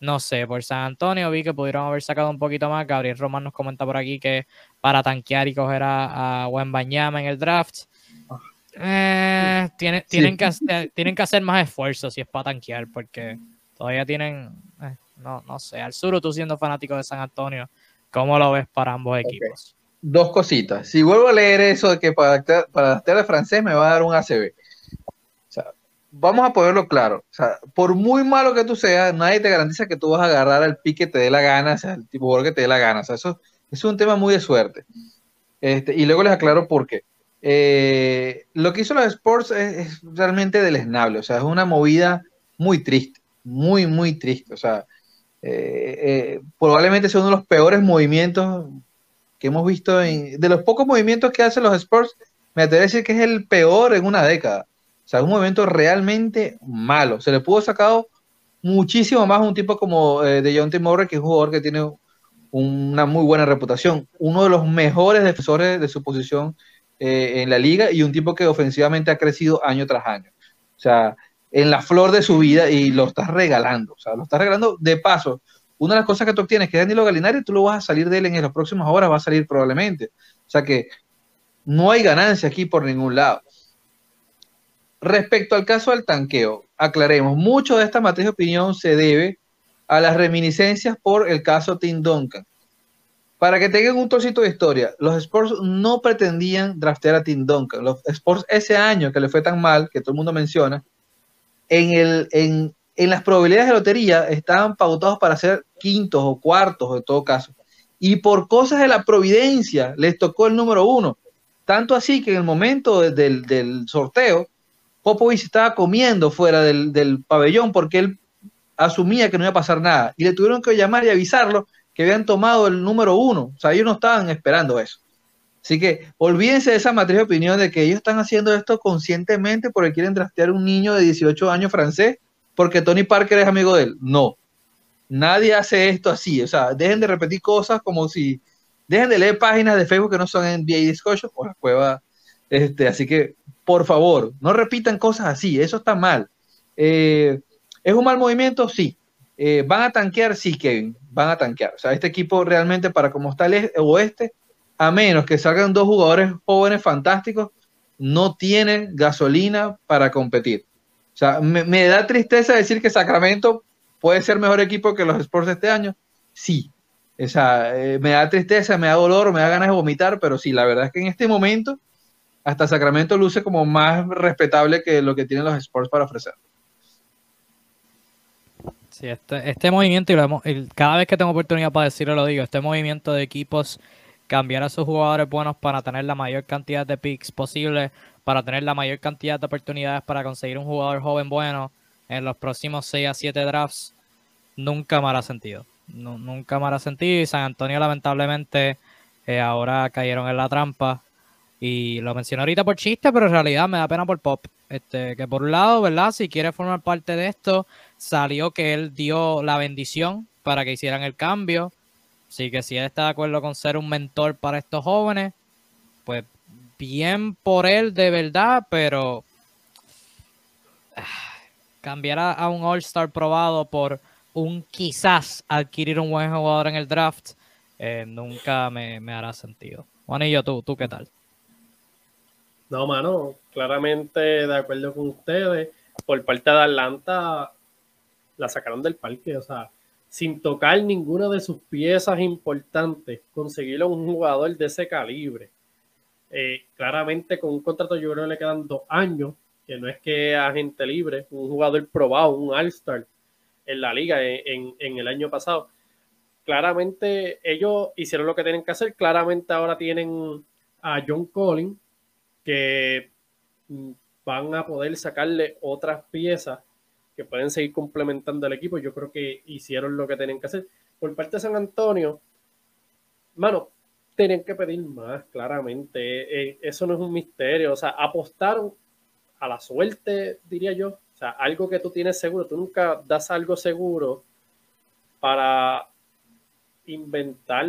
no sé, por San Antonio vi que pudieron haber sacado un poquito más. Gabriel Román nos comenta por aquí que para tanquear y coger a, a en el draft. Eh, tienen, tienen, que hacer, tienen que hacer más esfuerzos si es para tanquear, porque todavía tienen, eh, no, no sé, al sur tú siendo fanático de San Antonio, ¿cómo lo ves para ambos equipos? Dos cositas. Si vuelvo a leer eso de que para, para el francés me va a dar un ACB vamos a ponerlo claro. O sea, por muy malo que tú seas, nadie te garantiza que tú vas a agarrar al pique que te dé la gana, o sea, el tipo de que te dé la gana. O sea, eso, es un tema muy de suerte. Este, y luego les aclaro por qué. Eh, lo que hizo los Sports es, realmente deleznable. O sea, es una movida muy triste. Muy, muy triste. O sea, eh, eh, probablemente sea uno de los peores movimientos que hemos visto en, de los pocos movimientos que hacen los Sports, me atrevo a decir que es el peor en una década sea, un movimiento realmente malo. Se le pudo sacado muchísimo más a un tipo como eh, de John T. Que es un jugador que tiene una muy buena reputación, uno de los mejores defensores de su posición eh, en la liga y un tipo que ofensivamente ha crecido año tras año. O sea, en la flor de su vida y lo estás regalando. O sea, lo estás regalando de paso. Una de las cosas que tú obtienes, que Danilo Galinari, tú lo vas a salir de él en las próximas horas, va a salir probablemente. O sea que no hay ganancia aquí por ningún lado. Respecto al caso del tanqueo, aclaremos, mucho de esta materia de opinión se debe a las reminiscencias por el caso Tim Duncan. para que tengan un trocito de historia, los Sports no pretendían draftear a Tim Duncan. Los Sports ese año que le fue tan mal, que todo el mundo menciona, en, el, en, en las probabilidades de lotería estaban pautados para ser quintos o cuartos en todo caso. Y por cosas de la providencia les tocó el número uno. Tanto así que en el momento del, del sorteo, Popovich estaba comiendo fuera del, del, pabellón porque él asumía que no iba a pasar nada. Y le tuvieron que llamar y avisarlo que habían tomado el número uno. O sea, ellos no estaban esperando eso. Así que olvídense de esa matriz de opinión de que ellos están haciendo esto conscientemente porque quieren trastear a un niño de 18 años francés porque Tony Parker es amigo de él. No. Nadie hace esto así. O sea, dejen de repetir cosas como si. Dejen de leer páginas de Facebook que no son NBA Discussion o la cueva. Este, así que, por favor, no repitan cosas así. Eso está mal. Eh, ¿Es un mal movimiento? Sí. Eh, ¿Van a tanquear? Sí, Kevin van a tanquear. O sea, este equipo realmente para como está el oeste, a menos que salgan dos jugadores jóvenes fantásticos, no tiene gasolina para competir. O sea, me, da tristeza decir que Sacramento puede ser mejor equipo que los Sports este año. Sí. O sea, eh, me da tristeza, me da dolor, me da ganas de vomitar, pero sí, la verdad es que en este momento hasta Sacramento luce como más respetable que lo que tienen los Sports para ofrecer. Sí, este, este movimiento, y, lo cada vez que tengo oportunidad para decirlo lo digo, este movimiento de equipos cambiar a sus jugadores buenos para tener la mayor cantidad de picks posible, para tener la mayor cantidad de oportunidades para conseguir un jugador joven bueno en los próximos 6 a 7 drafts, nunca me hará sentido. nunca me hará sentido y San Antonio lamentablemente eh, ahora cayeron en la trampa y lo menciono ahorita por chiste, pero en realidad me da pena por Pop. Este, que por un lado, ¿verdad? Si quiere formar parte de esto, salió que él dio la bendición para que hicieran el cambio. Así que si él está de acuerdo con ser un mentor para estos jóvenes, pues bien por él de verdad, pero ah, cambiar a, un All-Star probado por un quizás adquirir un buen jugador en el draft, eh, nunca me, hará sentido. Juanillo, tú, ¿tú qué tal? No, mano, claramente de acuerdo con ustedes. Por parte de Atlanta, la sacaron del parque, o sea, sin tocar ninguna de sus piezas importantes, conseguirlo un jugador de ese calibre. Eh, claramente con un contrato yo creo que le quedan dos años, que no es que agente libre, un jugador probado, un All-Star en la liga en, en, el año pasado. Claramente ellos hicieron lo que tienen que hacer, claramente ahora tienen a John Collins, que mm, van a poder sacarle otras piezas que pueden seguir complementando el equipo. Yo creo que hicieron lo que tenían que hacer. Por parte de San Antonio, mano, tenían que pedir más, claramente. Eh, eso no es un misterio. O sea, apostaron a la suerte, diría yo. O sea, algo que tú tienes seguro. Tú nunca das algo seguro para inventar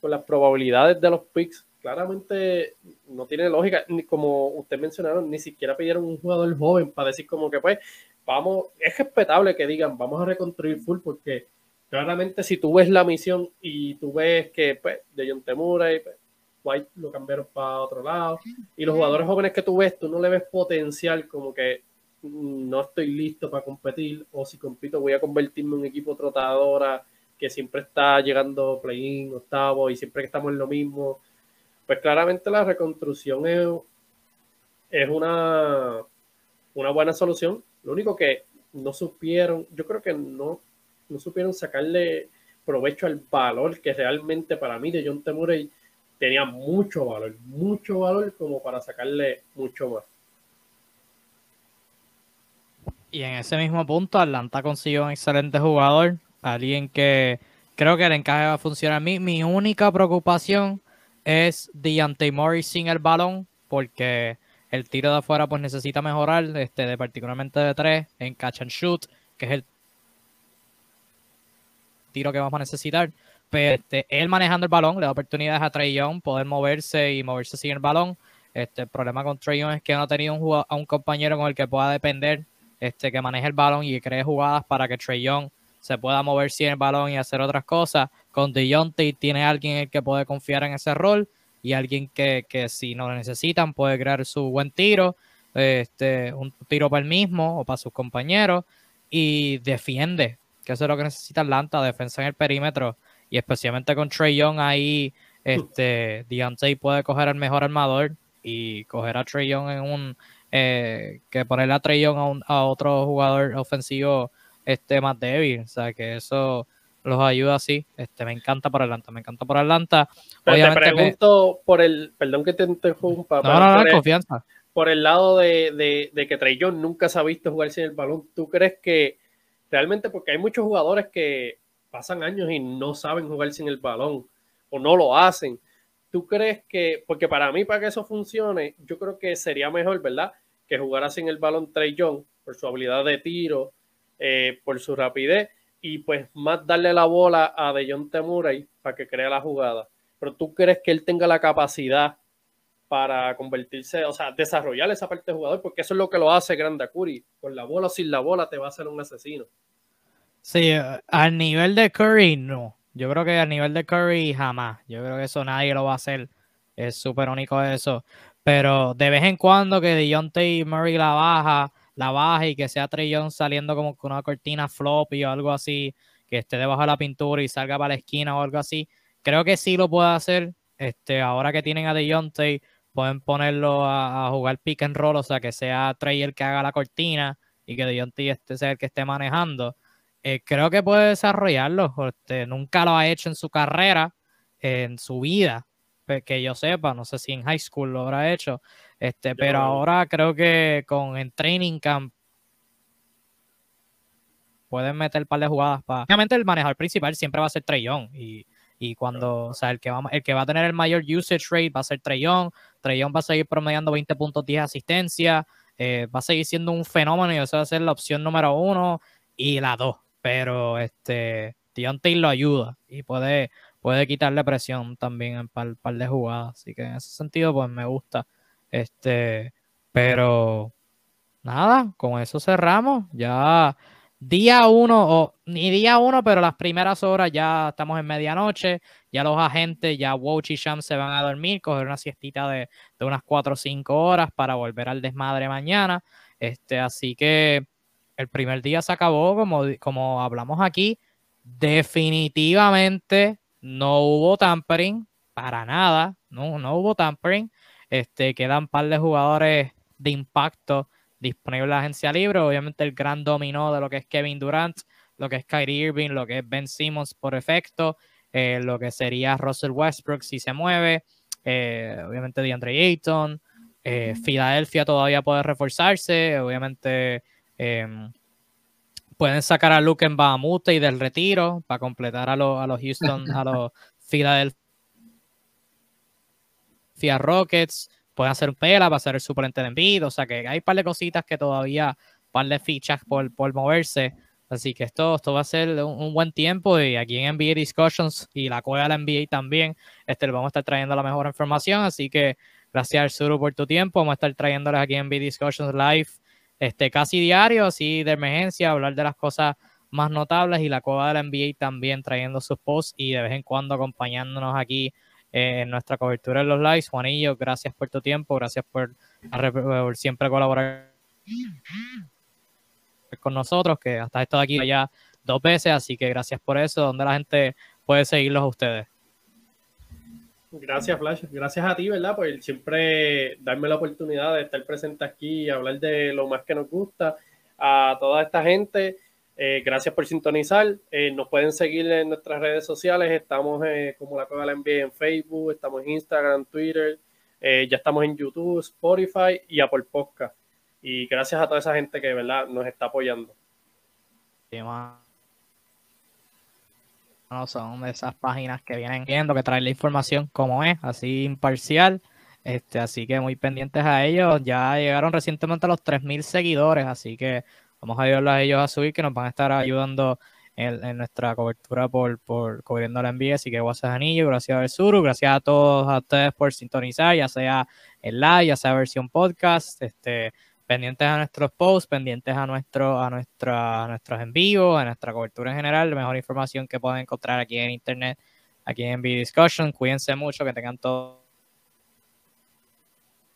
con las probabilidades de los picks. Claramente no tiene lógica, ni como usted mencionaron, ni siquiera pidieron un jugador joven para decir como que pues vamos, es respetable que digan, vamos a reconstruir full porque claramente si tú ves la misión y tú ves que pues, de John Temura y pues, White lo cambiaron para otro lado y los jugadores jóvenes que tú ves, tú no le ves potencial como que mm, no estoy listo para competir o si compito voy a convertirme en un equipo trotadora que siempre está llegando play-in, octavo y siempre que estamos en lo mismo. Pues claramente la reconstrucción es, es una, una buena solución lo único que no supieron, yo creo que no, no supieron sacarle provecho al valor que realmente para mí de John Temurey tenía mucho valor, mucho valor como para sacarle mucho más. Y en ese mismo punto, Atlanta consiguió un excelente jugador, alguien que creo que el encaje va a funcionar. Mi, mi única preocupación es Deontay Morris sin el balón, porque el tiro de afuera pues necesita mejorar, este, de particularmente de tres, en catch and shoot, que es el tiro que vamos a necesitar. Pero este, él manejando el balón le da oportunidades a Trey Young poder moverse y moverse sin el balón. Este, el problema con Trey Young es que no ha tenido un, a un compañero con el que pueda depender, este, que maneje el balón y cree jugadas para que Trey Young se pueda mover sin el balón y hacer otras cosas. Con DeJounte tiene alguien en el que puede confiar en ese rol y alguien que, si no lo necesitan puede crear su buen tiro, este, un tiro para él mismo o para sus compañeros y defiende, que eso es lo que necesita Atlanta, defensa en el perímetro y especialmente con Trey Young ahí, este, Deontay puede coger el mejor armador y coger a Trey Young en un, eh, que ponerle a Trey Young a, un, a otro jugador ofensivo este, más débil, o sea que eso los ayuda así. Este, me encanta por Atlanta, me encanta por Atlanta. Pero te pregunto por el, perdón que te interrumpa. No, no, no, confianza. Por el lado de, de, que Trey Young nunca se ha visto jugar sin el balón, ¿tú crees que realmente, porque hay muchos jugadores que pasan años y no saben jugar sin el balón o no lo hacen? ¿Tú crees que, porque para mí, para que eso funcione, yo creo que sería mejor, ¿verdad? Que jugara sin el balón Trey Young por su habilidad de tiro, eh, por su rapidez y pues más darle la bola a Dejon Murray para que crea la jugada. Pero tú crees que él tenga la capacidad para convertirse, o sea, desarrollar esa parte de jugador, porque eso es lo que lo hace Grande Curry. Con la bola o sin la bola te va a hacer un asesino. Sí, eh, al nivel de Curry, no. Yo creo que al nivel de Curry, jamás. Yo creo que eso nadie lo va a hacer. Es súper único eso. Pero de vez en cuando que Dejounte Murray la baja, la baja y que sea Trey saliendo como con una cortina floppy o algo así, que esté debajo de la pintura y salga para la esquina o algo así. Creo que sí lo puede hacer. Este, ahora que tienen a Dejounte, pueden ponerlo a, jugar pick and roll, o sea, que sea Trey el que haga la cortina y que Dejounte este sea el que esté manejando. Eh, creo que puede desarrollarlo. Este, nunca lo ha hecho en su carrera, en su vida, que yo sepa. No sé si en high school lo habrá hecho. Este, pero ahora creo que con el training camp pueden meter un par de jugadas para. Obviamente el manejador principal siempre va a ser Young. Y, y cuando, o sea, el que, va, el que va a tener el mayor usage rate va a ser. Trey Young va a seguir promediando 20 puntos, 10 asistencias. Eh, va a seguir siendo un fenómeno y eso va a ser la opción número uno y la dos. Pero este Deontay lo ayuda y puede, puede quitarle presión también en par, par de jugadas. Así que en ese sentido, pues me gusta. Este, pero nada, con eso cerramos. Ya día uno, o ni día uno, pero las primeras horas ya estamos en medianoche. Ya los agentes, ya Woj y Sham se van a dormir, coger una siestita de, de unas 4 o 5 horas para volver al desmadre mañana. Este, así que el primer día se acabó, como, como hablamos aquí. Definitivamente no hubo tampering, para nada, no, no hubo tampering. Este, quedan un par de jugadores de impacto disponibles en la agencia libre. Obviamente el gran dominó de lo que es Kevin Durant, lo que es Kyrie Irving, lo que es Ben Simmons por efecto, eh, lo que sería Russell Westbrook si se mueve, eh, obviamente DeAndre Ayton, eh, Filadelfia todavía puede reforzarse, obviamente em, pueden sacar a Luke en Bahamute y del retiro para completar a, a los Houston, a los Philadelphia Rockets, pueden hacer pela para ser el suplente de Envid, o sea que hay un par de cositas que todavía, un par de fichas por, por moverse, así que esto, esto va a ser un, buen tiempo y aquí en NBA Discussions y la cueva de la NBA también, este, le vamos a estar trayendo la mejor información, así que gracias Arsuru por tu tiempo, vamos a estar trayéndoles aquí en NBA Discussions Live este, casi diario, así de emergencia, hablar de las cosas más notables y la cueva de la NBA también trayendo sus posts y de vez en cuando acompañándonos aquí en nuestra cobertura en los lives. Juanillo, gracias por tu tiempo, gracias por, siempre colaborar con nosotros, que hasta estado aquí ya dos veces, así que gracias por eso, donde la gente puede seguirlos a ustedes. Gracias, Flash. Gracias a ti, ¿verdad? Por siempre darme la oportunidad de estar presente aquí y hablar de lo más que nos gusta. A toda esta gente, eh, gracias por sintonizar. Eh, nos pueden seguir en nuestras redes sociales. Estamos eh, como la Cueva la NBA en Facebook, estamos en Instagram, Twitter, ya estamos en YouTube, Spotify y Apple Podcast. Y gracias a toda esa gente que verdad nos está apoyando. no son de esas páginas que vienen viendo, que traen la información como es, así imparcial. Este, así que muy pendientes a ellos. Ya llegaron recientemente a los 3.000 seguidores, así que Vamos a ayudarlos a ellos a subir, que nos van a estar ayudando en, nuestra cobertura por, por cubriendo la envío. Así que gracias Anillo, gracias a Versuru, gracias a todos a ustedes por sintonizar, ya sea en live, ya sea versión podcast, este, pendientes a nuestros posts, pendientes a nuestro, a nuestra, nuestros envíos, a nuestra cobertura en general, la mejor información que pueden encontrar aquí en internet, aquí en B Discussion. Cuídense mucho, que tengan todos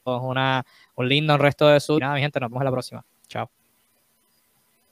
un lindo resto de su. Nada, mi gente, nos vemos en la próxima. Chao.